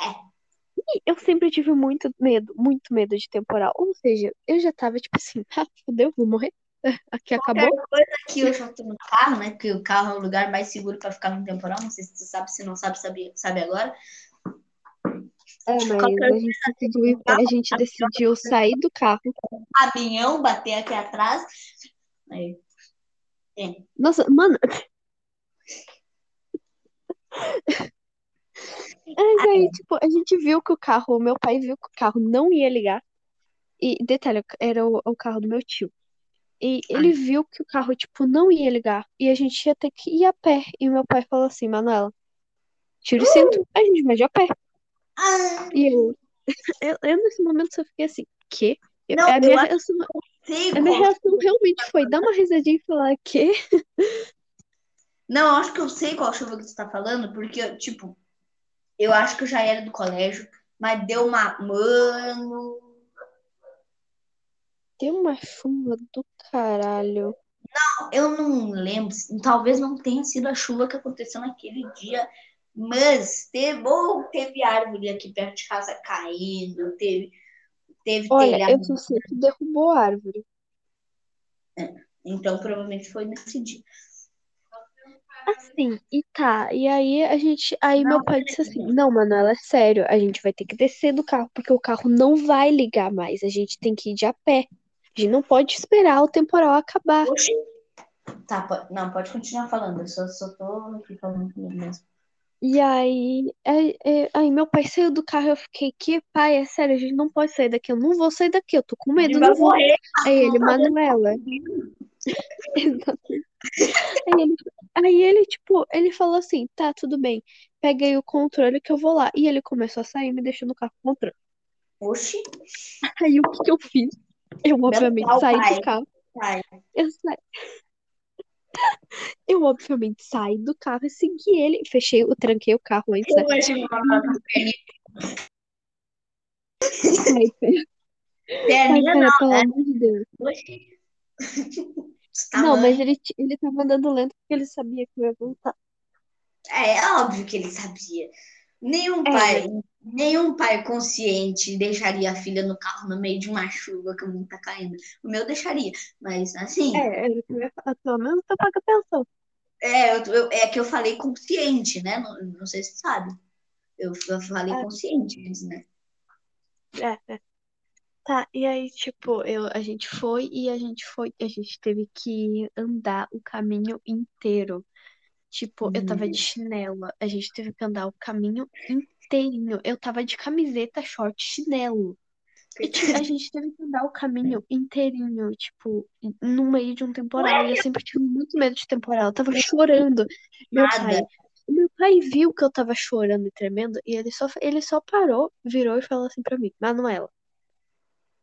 É. E eu sempre tive muito medo, muito medo de temporal. Ou seja, eu já tava, tipo assim, [laughs] ah, fodeu, vou morrer. [laughs] Aqui acabou. qualquer coisa que eu já tô no carro, né? Porque o carro é o lugar mais seguro pra ficar no temporal. Não sei se tu sabe, se não sabe, sabe, sabe agora. É, mas Qualquer a gente decidiu, a gente decidiu sair do carro. Caminhão bater aqui atrás. Aí. É. Nossa, mano. [laughs] Mas aí, tipo, a gente viu que o carro, meu pai viu que o carro não ia ligar. E detalhe, era o, o carro do meu tio. E ele viu que o carro, tipo, não ia ligar. E a gente ia ter que ir a pé. E meu pai falou assim, Manuela, tira o cinto. A gente vai de a pé. Ah, E eu, [laughs] eu, eu, nesse momento só fiquei assim, quê? Eu- Não, a minha reação, a minha reação realmente foi dar uma risadinha e falar, quê? [laughs] Não, eu acho que eu sei qual chuva que tu tá falando, porque, tipo, eu acho que eu já era do colégio, mas deu uma. Mano. Deu uma chuva do caralho. Eu não lembro, talvez não tenha sido a chuva que aconteceu naquele dia, mas teve, ou teve árvore aqui perto de casa caindo, teve, teve Olha, telhado. eu só sei que derrubou a árvore. Então, provavelmente foi nesse dia. Assim, e tá. E aí a gente. Aí meu pai disse assim: Não, Manuela, é sério, a gente vai ter que descer do carro, porque o carro não vai ligar mais. A gente tem que ir de a pé. A gente não pode esperar o temporal acabar. Oxi. Tá, pode, não, pode continuar falando, eu só, só tô aqui falando comigo mesmo. E aí, aí, aí- aí meu pai saiu do carro, eu fiquei, que pai, é sério, a gente não pode sair daqui, eu não vou sair daqui, eu tô com medo, vai não vou. morrer. Aí ele, Manuela. [laughs] Exatamente. Aí ele, aí ele, tipo, ele falou assim, tá, tudo bem, pega aí o controle que eu vou lá. E ele começou a sair me deixou no carro com o controle. Oxi, Aí o que que eu fiz? Eu, obviamente, pau, saí pai. do carro. pai. Eu saí. [laughs] Eu, obviamente, saí do carro e segui ele. Fechei, eu tranquei o carro antes, né? Perninha pera, não, pelo né? amor de Deus. [laughs] Não, mas ele, ele tava andando lento porque ele sabia que eu ia voltar. É, é óbvio que ele sabia. Nenhum É, pai, nenhum pai consciente deixaria a filha no carro no meio de uma chuva que o mundo tá caindo. O meu deixaria, mas assim, É, falar. Pelo menos tu paga pensão. é, eu- eu- é que eu falei consciente, né? Não, não sei se você sabe. Eu, eu falei É. consciente antes, né? É, é. Tá, e aí, tipo, eu, a gente foi e a gente foi, a gente teve que andar o caminho inteiro. Tipo, eu tava de chinelo, a gente teve que andar o caminho inteirinho. Eu tava de camiseta, short, chinelo. E ti- a gente teve que andar o caminho inteirinho, tipo, no meio de um temporal. E eu sempre tive muito medo de temporal. Eu tava chorando. Meu Nada. pai, meu pai viu que eu tava chorando e tremendo, e ele só, ele só parou, virou e falou assim pra mim, Manuela,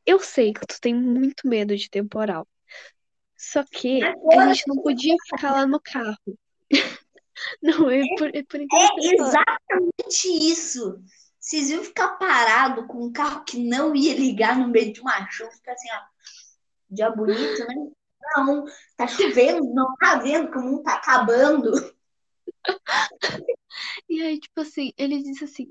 eu sei que tu tem muito medo de temporal. Só que a gente não podia ficar lá no carro. [laughs] Não, é por, é por incrível que É exatamente isso. Vocês iam ficar parado com um carro que não ia ligar no meio de uma chuva, ficar assim, ó, dia bonito, né? Não, tá chovendo, não tá vendo que o mundo tá acabando. [laughs] E aí, tipo assim, ele disse assim: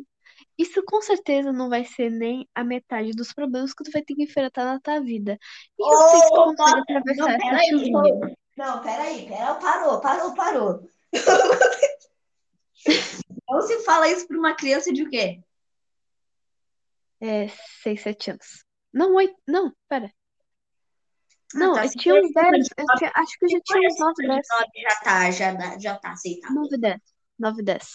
Isso com certeza não vai ser nem a metade dos problemas que tu vai ter que enfrentar na tua vida. E eu sei que tu consegue atravessar não, essa peraí, chuvinha. Não, peraí, pera, parou, parou, parou. [laughs] Não se fala isso pra uma criança de o quê? É, seis, sete anos. Não, oito. Não, pera. Ah, Não, tá, eu tinha uns acima 10. de eu tinha- acho que eu já tinha uns 9, 10. Já tá, já, já tá aceitável. 9, 10. 9, 10.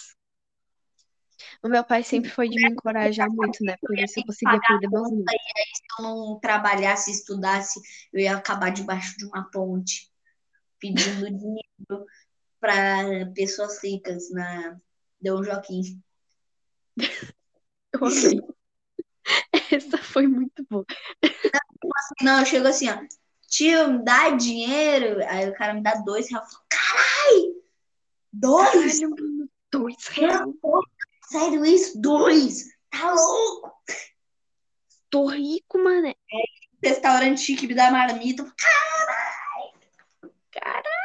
O meu pai sempre foi de me encorajar muito, né? Por isso eu conseguia perder meus números. Se eu não trabalhasse, estudasse, eu ia acabar debaixo de uma ponte pedindo dinheiro para pessoas ricas na Dom Joaquim. [laughs] Eu amei. Essa foi muito boa. Não, eu chego assim, ó. Tio, me dá dinheiro. Aí o cara me dá dois reais. Eu falo, Carai! Dois? Caralho, mano. Dois reais. Sério isso? Dois? Tá louco? Tô rico, mané. Restaurante chique me dá marmita. Caralho.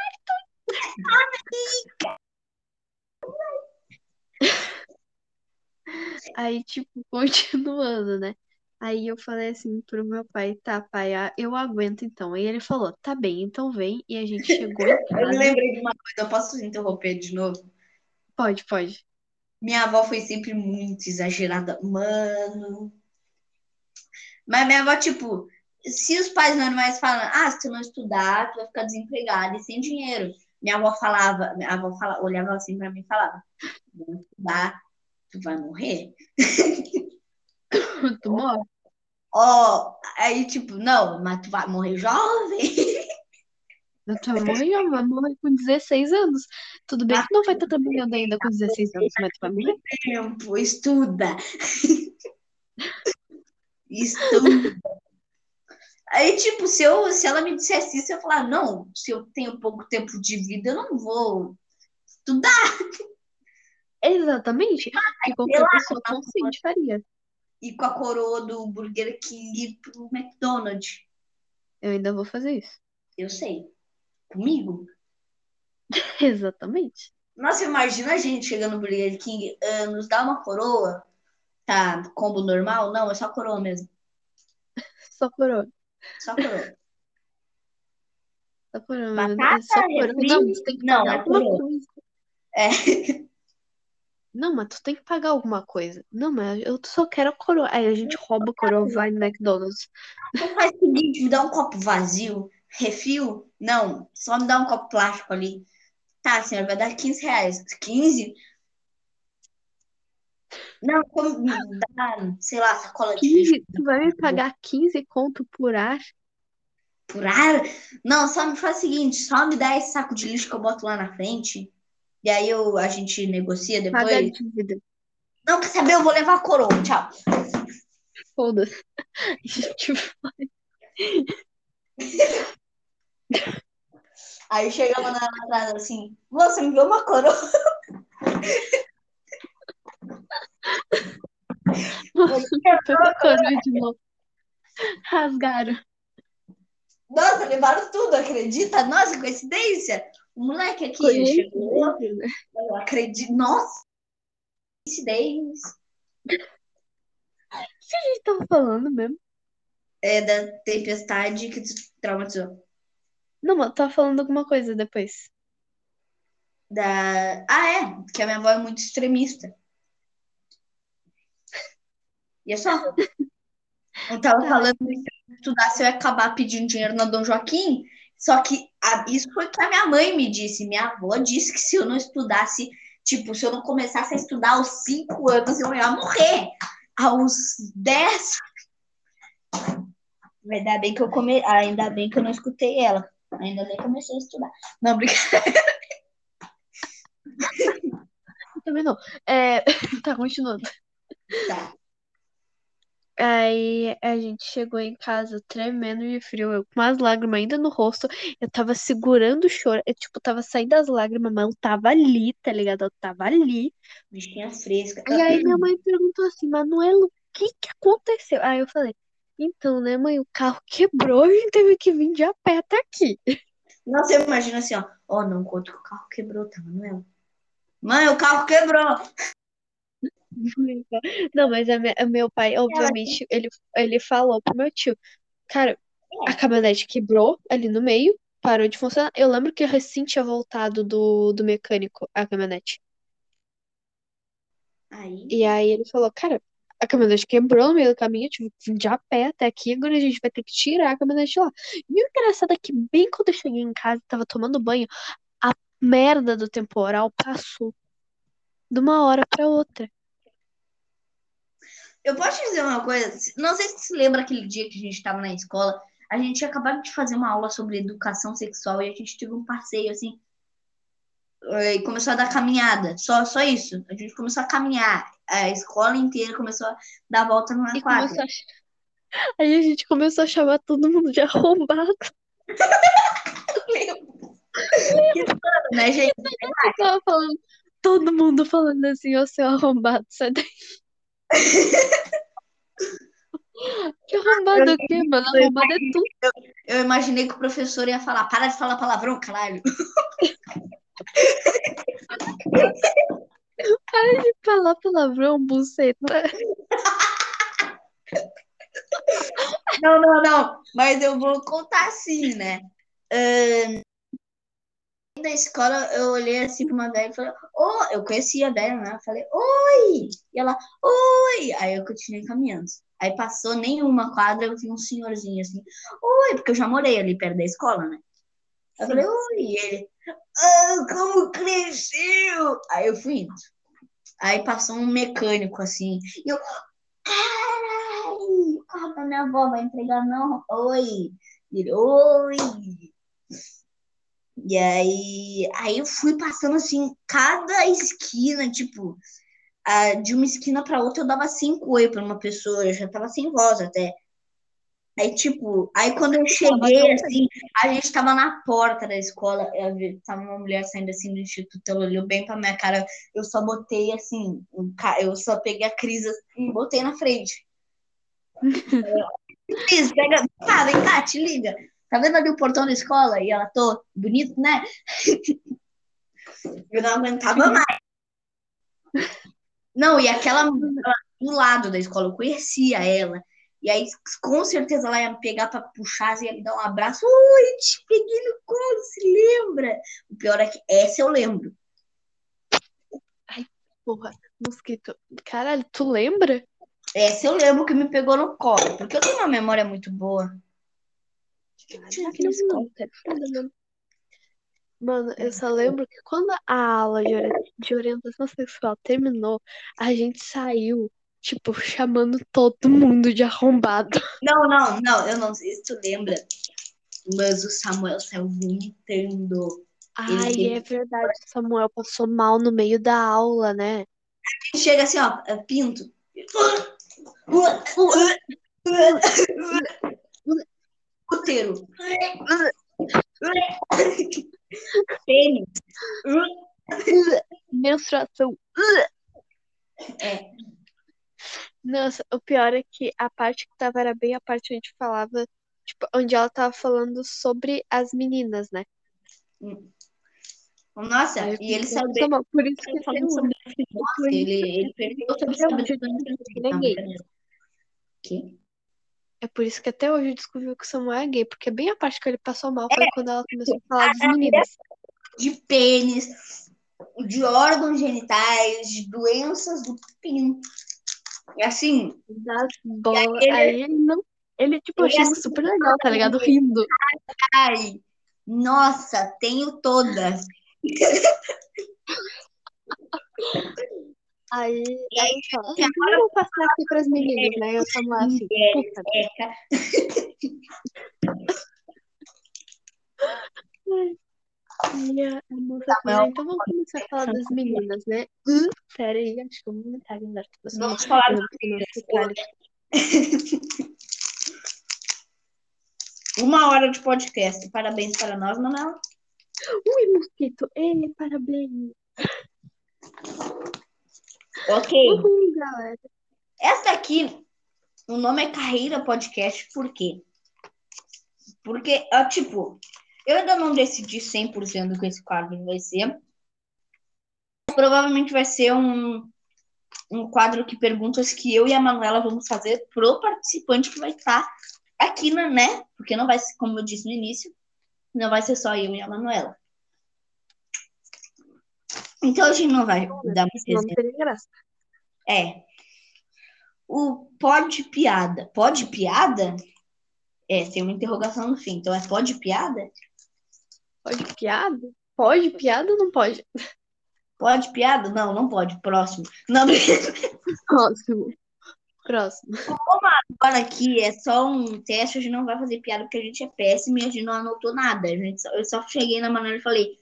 Aí, tipo, continuando, né? Aí eu falei assim pro meu pai, tá, pai, ah, eu aguento então. Aí ele falou, tá bem, então vem. E a gente chegou em [laughs] Eu me casa. lembrei de uma coisa. Eu posso interromper de novo? Pode, pode. Minha avó foi sempre muito exagerada. Mano. Mas minha avó, tipo, se os pais normais falam, ah, se tu não estudar, tu vai ficar desempregada e sem dinheiro. Minha avó falava, minha avó falava, olhava assim pra mim e falava, não estudar, tu vai morrer. [coughs] Tu morre. Ó, aí, tipo, não, mas tu vai morrer jovem. Tu vai morrer, vai morrer com 16 anos. Tudo bem que não vai estar trabalhando ainda com 16 anos, mas tu vai morrer. Tempo, estuda. [laughs] Estuda. Aí, tipo, se, eu, se ela me dissesse isso, eu ia falar, não, se eu tenho pouco tempo de vida, eu não vou estudar. [laughs] Exatamente. Que qualquer lá, pessoa consciente faria. E com a coroa do Burger King pro McDonald's. Eu ainda vou fazer isso. Eu sei. Comigo? [laughs] Exatamente. Nossa, imagina a gente chegando no Burger King, ah, nos dá uma coroa. Tá, combo normal? Não, é só coroa mesmo. [laughs] Só coroa. Só coroa. Só coroa. Batata, É só coroa. refri? Não, tu tem que Não, pagar é alguma coisa. É. Não, mas tu tem que pagar alguma coisa. Não, mas eu só quero a coroa. Aí a gente rouba a coroa, vai no McDonald's. Então faz o seguinte, me dá um copo vazio, refil? Não, só me dá um copo plástico ali. Tá, senhora, vai dar 15 reais. 15? Não, como dá, sei lá, sacola de lixo 15, tu vai me pagar 15 conto por ar? por ar? Não, só me faz o seguinte, só me dá esse saco de lixo que eu boto lá na frente. E aí eu, a gente negocia Paga a depois. dívida. Não, quer saber? Eu vou levar a coroa. Tchau. Foda-se. [laughs] A gente vai. Aí chegamos na entrada assim, você me deu uma coroa? [laughs] Foi de novo. Rasgaram. Nossa, levaram tudo, acredita? Nossa, coincidência. O moleque aqui chegou. Né? Eu acredito. Nossa, coincidência. O que a gente tava falando mesmo? É da tempestade que te traumatizou. Não, mas tava falando alguma coisa depois. Da... Ah, é, que a minha avó é muito extremista. E é só. [laughs] Eu tava Tá. falando que se eu estudasse, eu ia acabar pedindo dinheiro na Dom Joaquim. Só que a- isso foi o que a minha mãe me disse. Minha avó disse que se eu não estudasse, tipo, se eu não começasse a estudar aos 5 anos, eu ia morrer. Aos 10. Ainda bem que eu come... Ainda bem que eu não escutei ela. Ainda bem que eu comecei a estudar. Não, brincadeira. [laughs] Também não. É... [laughs] Tá, continuando. Tá. Aí a gente chegou em casa tremendo de frio, eu com as lágrimas ainda no rosto, eu tava segurando o choro, eu, tipo, tava saindo as lágrimas, mas eu tava ali, tá ligado? Eu tava ali. Bichinha fresca. E aí minha mãe perguntou assim, Manuela, o que que aconteceu? Aí eu falei, então, né, mãe, o carro quebrou, a gente teve que vir de a pé até aqui. Nossa, eu imagino assim, ó. Ó, não conta que o carro quebrou, tá, Manuela? Mãe, o carro quebrou. Não, mas a me- a meu pai, obviamente, ele, ele falou pro meu tio, cara, a caminhonete quebrou ali no meio, parou de funcionar. Eu lembro que eu recém tinha voltado do, do mecânico, a caminhonete. Aí. E aí ele falou, cara, a caminhonete quebrou no meio do caminho, eu tive que vir de a pé até aqui, agora a gente vai ter que tirar a caminhonete lá. E o engraçado é que bem quando eu cheguei em casa, tava tomando banho, a merda do temporal passou de uma hora pra outra. Eu posso te dizer uma coisa? Não sei se você se lembra aquele dia que a gente estava na escola. A gente tinha acabado de fazer uma aula sobre educação sexual e a gente teve um passeio assim. E começou a dar caminhada. Só, só isso. A gente começou a caminhar. A escola inteira começou a dar volta numa E quadra. começou a... Aí a gente começou a chamar todo mundo de arrombado. [laughs] Né, gente? Eu tava falando, todo mundo falando assim, ô seu arrombado, sai daí. Que arrombado o quê, mano? Arrombado é tu. Eu imaginei que o professor ia falar: para de falar palavrão, caralho. [laughs] Para de falar palavrão, buceta. Não, não, não. Mas eu vou contar assim, né? Ahn, da escola, eu olhei assim pra uma velha e falei, oh, eu conhecia a velha, né? Eu falei, oi! E ela, oi! Aí eu continuei caminhando. Aí passou nenhuma quadra, eu vi um senhorzinho assim, oi, porque eu já morei ali perto da escola, né? Eu falei, oi! E ele, ah, como cresceu! Aí eu fui indo. Aí passou um mecânico assim, e eu, carro da minha avó vai entregar, não? Oi! E ele, oi! E aí, aí eu fui passando assim, cada esquina, tipo, ah, de uma esquina para outra eu dava cinco oi para uma pessoa, eu já tava sem voz até. Aí, tipo, aí quando eu cheguei, assim, a gente tava na porta da escola, vi- tava uma mulher saindo assim do instituto, ela olhou bem pra minha cara, eu só botei assim, um eu só peguei a Cris assim, e botei na frente. [laughs] Cris, pega, tá, vem cá, te liga. Tá vendo ali o portão da escola? E ela, tô, bonito, né? [laughs] Eu não aguentava mais. Não, e aquela ela do lado da escola, eu conhecia ela. E aí, com certeza, ela ia me pegar pra puxar, ia me dar um abraço. Oi, te peguei no colo, se lembra? O pior é que essa eu lembro. Porra, mosquito. Caralho, tu lembra? Essa eu lembro que me pegou no colo, porque eu tenho uma memória muito boa. Mesmo. Mano, eu só lembro que quando a aula de, ori- de orientação sexual terminou, a gente saiu, tipo, chamando todo mundo de arrombado. [laughs] Não, não, não, eu não sei se tu lembra, mas o Samuel saiu vomitando. Ai, Ele- é verdade, o Samuel passou mal no meio da aula, né? Chega assim, ó, é pinto. [laughs] Útero. Pênis. Menstruação. É. Nossa, o pior é que a parte que tava era bem a parte onde falava, tipo, onde ela tava falando sobre as meninas, né? Nossa, Aí e ele passando mal. Por isso que até falando sobre. Nossa, ele, ele perdeu sobre saber eu descobri que ele é? É por isso que até hoje eu descobri que o Samuel é gay, porque bem a parte que ele passou mal foi quando ela começou a falar das meninas. De pênis, de órgãos genitais, de doenças do pinto. E assim, Das bolas. Aí ele não. Ele, tipo, ele achando assim, super legal, tá ligado? Rindo. ai, nossa, tenho todas. [laughs] Aí, E aí, aí fala, tem a "Ah, vamos passar aqui pras meninas, né? E o Samuel assim, puta. Eca. E a, a moça Samuel. fala, "Ah, então vamos começar a falar das meninas, né? Hum, pera aí, acho que eu vou aumentar a das pessoas. Vamos falar Eu das cara. Uma hora de podcast. Parabéns para nós, Manuel. Ui, mosquito! Ei, parabéns! Ok. Uhul, galera! Essa aqui, o nome é Carreira Podcast, por quê? Porque, tipo, eu ainda não decidi 100% do que esse quadro vai ser. Provavelmente vai ser um, um quadro que perguntas que eu e a Manuela vamos fazer pro participante que vai estar aqui, né, né? Porque não vai ser, como eu disse no início, não vai ser só eu e a Manuela. Então a gente não vai dar muito exemplo. não teria graça. É. O pode piada. Pode piada? É, tem uma interrogação no fim. Então é pode piada? Pode piada? Pode piada ou não pode? Pode piada? Não, não pode. Próximo. Não, [laughs] Próximo. Próximo. agora aqui é só um teste. A gente não vai fazer piada porque a gente é péssimo e a gente não anotou nada. A gente só- eu só cheguei na Manuela e falei: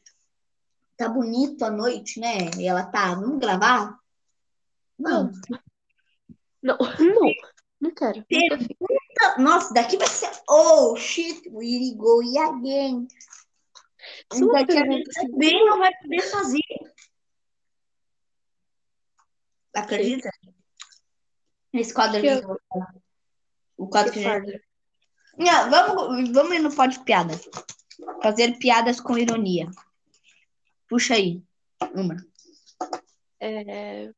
tá bonito a noite, né? E ela tá, vamos gravar? Não. Não, não. Não [laughs] quero. Fiz. Nossa, daqui vai ser. Oh, shit, we go again. Só uma Daqui a pergunta, gente também não vai poder fazer. Acredita? Esse quadro Que eu vou falar. O quadro que que a gente... farda. Não, vamos, vamos ir no pode piada. Fazer piadas com ironia. Puxa aí. Uma. É...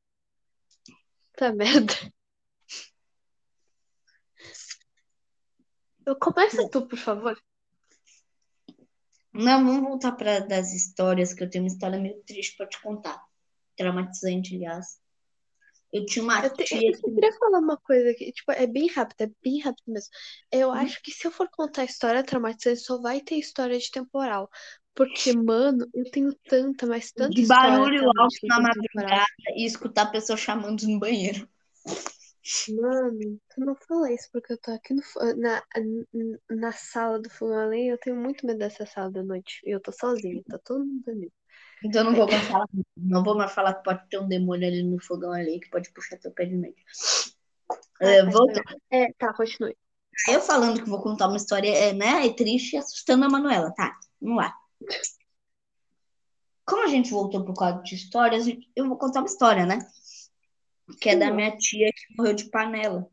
Tá merda. Eu começa tu, por favor. Não, vamos voltar para das histórias, que eu tenho uma história meio triste para te contar. Traumatizante, aliás. Eu tinha uma Eu, te- tia eu só que queria falar uma coisa aqui, tipo, é bem rápido, é bem rápido mesmo. Eu Uhum. acho que se eu for contar história traumatizante, só vai ter história de temporal. Porque, mano, eu tenho tanta, mas tanta de barulho alto na madrugada e escutar a pessoa chamando no banheiro. Mano, tu não fala isso porque eu tô aqui no, na, na sala do lenha. Eu tenho muito medo dessa sala da noite. E eu tô sozinha, tá todo mundo dormindo. Então não vou mais falar, não vou mais falar que pode ter um demônio ali no fogão ali que pode puxar teu pé de meio. É, volta- então. É, tá, continue. Eu falando que vou contar uma história, é, né? É triste e assustando a Manuela. Tá, vamos lá. Como a gente voltou pro quadro de histórias, eu vou contar uma história, né? Que é da minha tia que morreu de panela.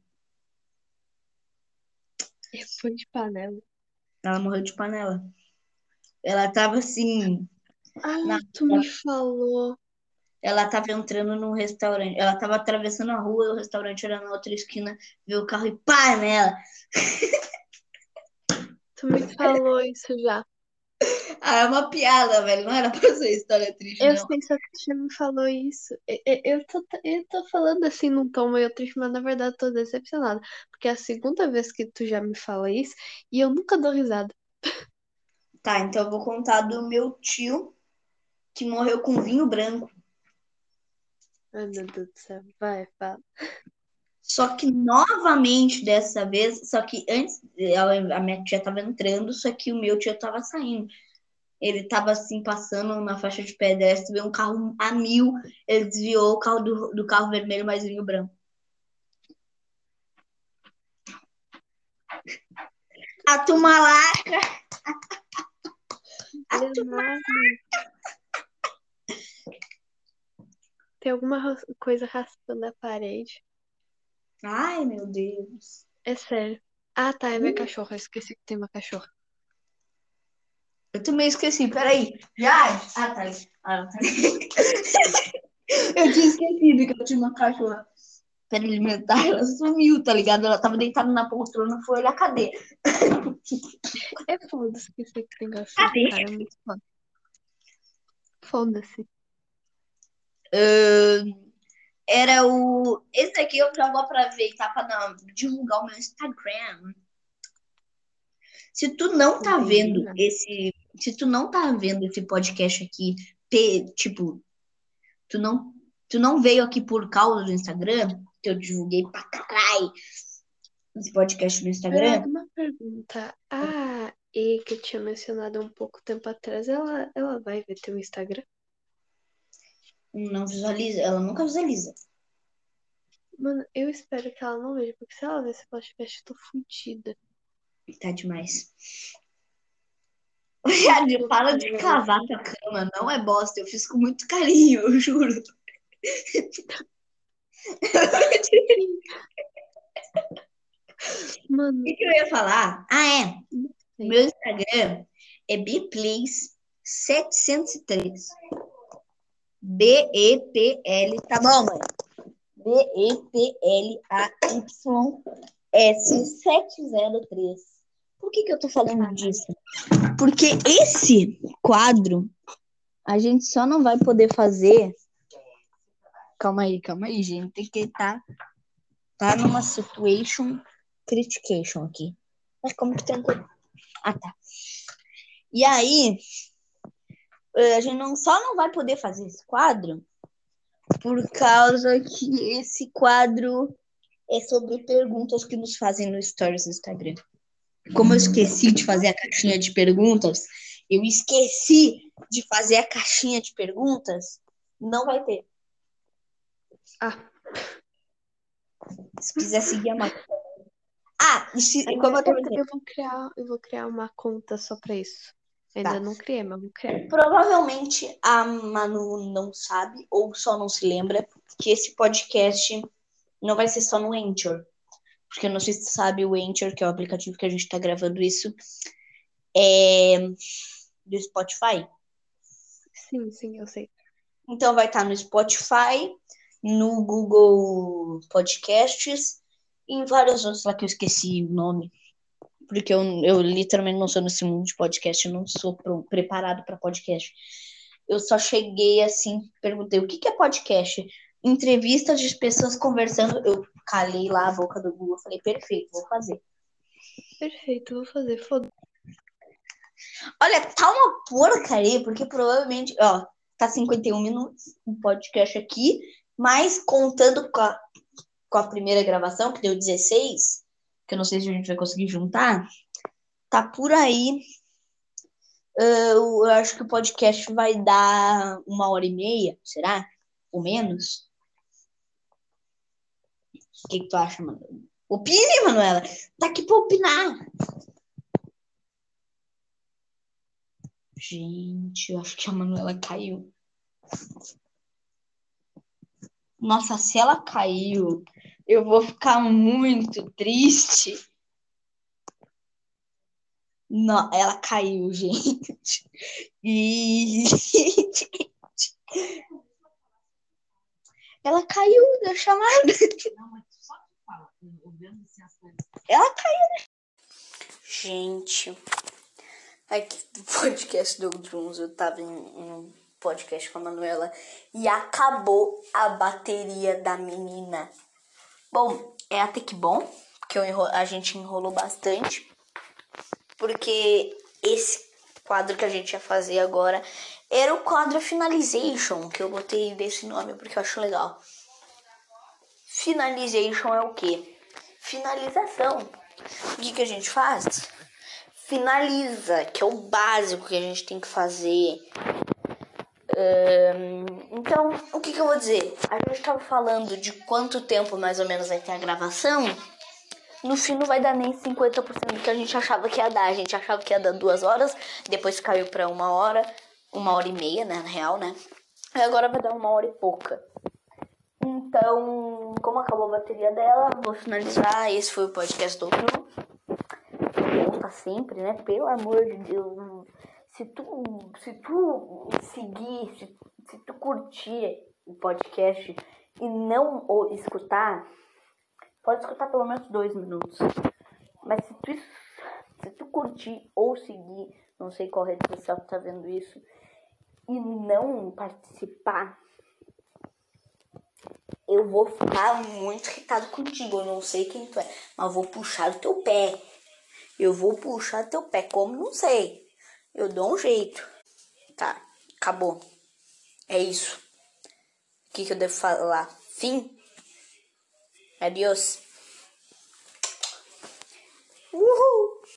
Fui de panela. Ela morreu de panela. Ela tava assim, Ah, Na- tu me falou. ela tava entrando num restaurante. Ela tava atravessando a rua o restaurante era na outra esquina, viu o carro e pá nela. Tu me falou isso já. Ah, é uma piada, velho. Não era pra ser história triste, Eu não. sei, só que já me falou isso. Eu, eu, tô, eu tô falando assim num tom meio triste, mas na verdade eu tô decepcionada. Porque é a segunda vez que tu já me fala isso e eu nunca dou risada. Tá, então eu vou contar do meu tio que morreu com vinho branco. Ai, meu Deus do céu. Vai, fala. Só que novamente dessa vez, só que antes ela- a minha tia tava entrando, só que o meu tio tava saindo. Ele tava assim passando na faixa de pedestre, veio um carro a mil, ele desviou o carro do, do carro vermelho, mas vinho branco. A turma lá, Leonardo. Tem alguma coisa raspando a parede. Ai, meu Deus. É sério. Ah, tá, é minha Hum. cachorra. Eu esqueci que tem uma cachorra. Eu também esqueci, peraí. Já? Ah, tá. Ah, tá [laughs] eu tinha esquecido que eu tinha uma cachorra para alimentar. Ela sumiu, tá ligado? Ela tava deitada na poltrona, foi olhar cadê? [laughs] É foda esquecer que tem cachorro, Cadê? cara. É muito foda. Foda-se. Ahn, era o. Esse aqui eu já vou aproveitar para divulgar o meu Instagram. Se tu não tá vendo esse. Se tu não tá vendo esse podcast aqui, tipo, tu não, tu não veio aqui por causa do Instagram, que eu divulguei pra caralho esse podcast no Instagram. Ah, uma pergunta. A E que eu tinha mencionado um pouco tempo atrás, ela, ela vai ver teu Instagram? Não visualiza, ela nunca visualiza. Mano, eu espero que ela não veja, porque se ela ver esse podcast, eu tô fodida. Tá demais. [laughs] Jade, para de cavar tua cama, não é bosta. Eu fiz com muito carinho, [laughs] eu juro. Mano, O que que eu ia falar? Ah, é. Meu Instagram é bplease703. B-E-P-L, tá bom, mãe? B-E-P-L-A-Y-S703. Por que que eu tô falando disso? Porque esse quadro a gente só não vai poder fazer. Calma aí, calma aí, gente. Tem que estar tá numa situation critication aqui. Mas como que que Ah, tá. E aí, a gente não, só não vai poder fazer esse quadro por causa que esse quadro é sobre perguntas que nos fazem no Stories do Instagram. Como eu esqueci de fazer a caixinha de perguntas, eu esqueci de fazer a caixinha de perguntas, não vai ter. Ah, Se quiser seguir a máquina. Ah, e se, como eu eu, eu vou criar, eu vou criar uma conta só pra isso. Ainda Tá. não criei, mas vou criar. Provavelmente a Manu não sabe ou só não se lembra que esse podcast não vai ser só no Anchor. Porque eu não sei se tu sabe, o Anchor, que é o aplicativo que a gente tá gravando isso, é do Spotify. Sim, sim, eu sei. Então vai estar no Spotify, no Google Podcasts e em vários outros lá que eu esqueci o nome. Porque eu, eu literalmente não sou nesse mundo de podcast, eu não sou pro- preparado para podcast. Eu só cheguei assim, perguntei o que, que é podcast? Entrevistas de pessoas conversando. Eu calei lá a boca do Google, falei, perfeito, vou fazer. Perfeito, vou fazer. Foda. Olha, tá uma porcaria, porque provavelmente, ó, tá 51 minutos o podcast aqui, mas contando com a, com a primeira gravação, que deu 16, que eu não sei se a gente vai conseguir juntar, tá por aí. Eu acho que o podcast vai dar uma hora e meia, será? Ou menos? O que, que tu acha, Manuela? Opine, Manuela! Tá aqui pra opinar! Gente, eu acho que a Manuela caiu. Nossa, se ela caiu, eu vou ficar muito triste. Não, ela caiu, gente. E ela caiu da chamada. Ela caiu. Gente, aqui do [laughs] podcast do Drums, eu tava em um podcast com a Manuela e acabou a bateria da menina. Bom, é até que bom, porque eu enro- a gente enrolou bastante, porque esse quadro que a gente ia fazer agora era o quadro Finalization, que eu botei desse nome porque eu acho legal. Finalization é o quê? Finalização. O que, que a gente faz? Finaliza, que é o básico que a gente tem que fazer. Então, o que, que eu vou dizer? A gente estava falando de quanto tempo mais ou menos vai ter a gravação. No fim não vai dar nem 50% do que a gente achava que ia dar. A gente achava que ia dar duas horas, depois caiu para uma hora, uma hora e meia, né, na real, né? E agora vai dar uma hora e pouca. Então, como acabou a bateria dela, vou finalizar. Esse foi o podcast do Bruno. Volta sempre, né? Pelo amor de Deus. Se tu, se tu seguir, se, se tu curtir o podcast e não o escutar, pode escutar pelo menos dois minutos. Mas se tu, se tu curtir ou seguir, não sei qual rede social tu tá vendo isso, e não participar, eu vou ficar muito irritado contigo. Eu não sei quem tu é, mas vou puxar o teu pé. Eu vou puxar teu pé, como não sei. Eu dou um jeito. Tá, acabou. É isso. O que, que eu devo falar? Fim? Adiós. Uhul!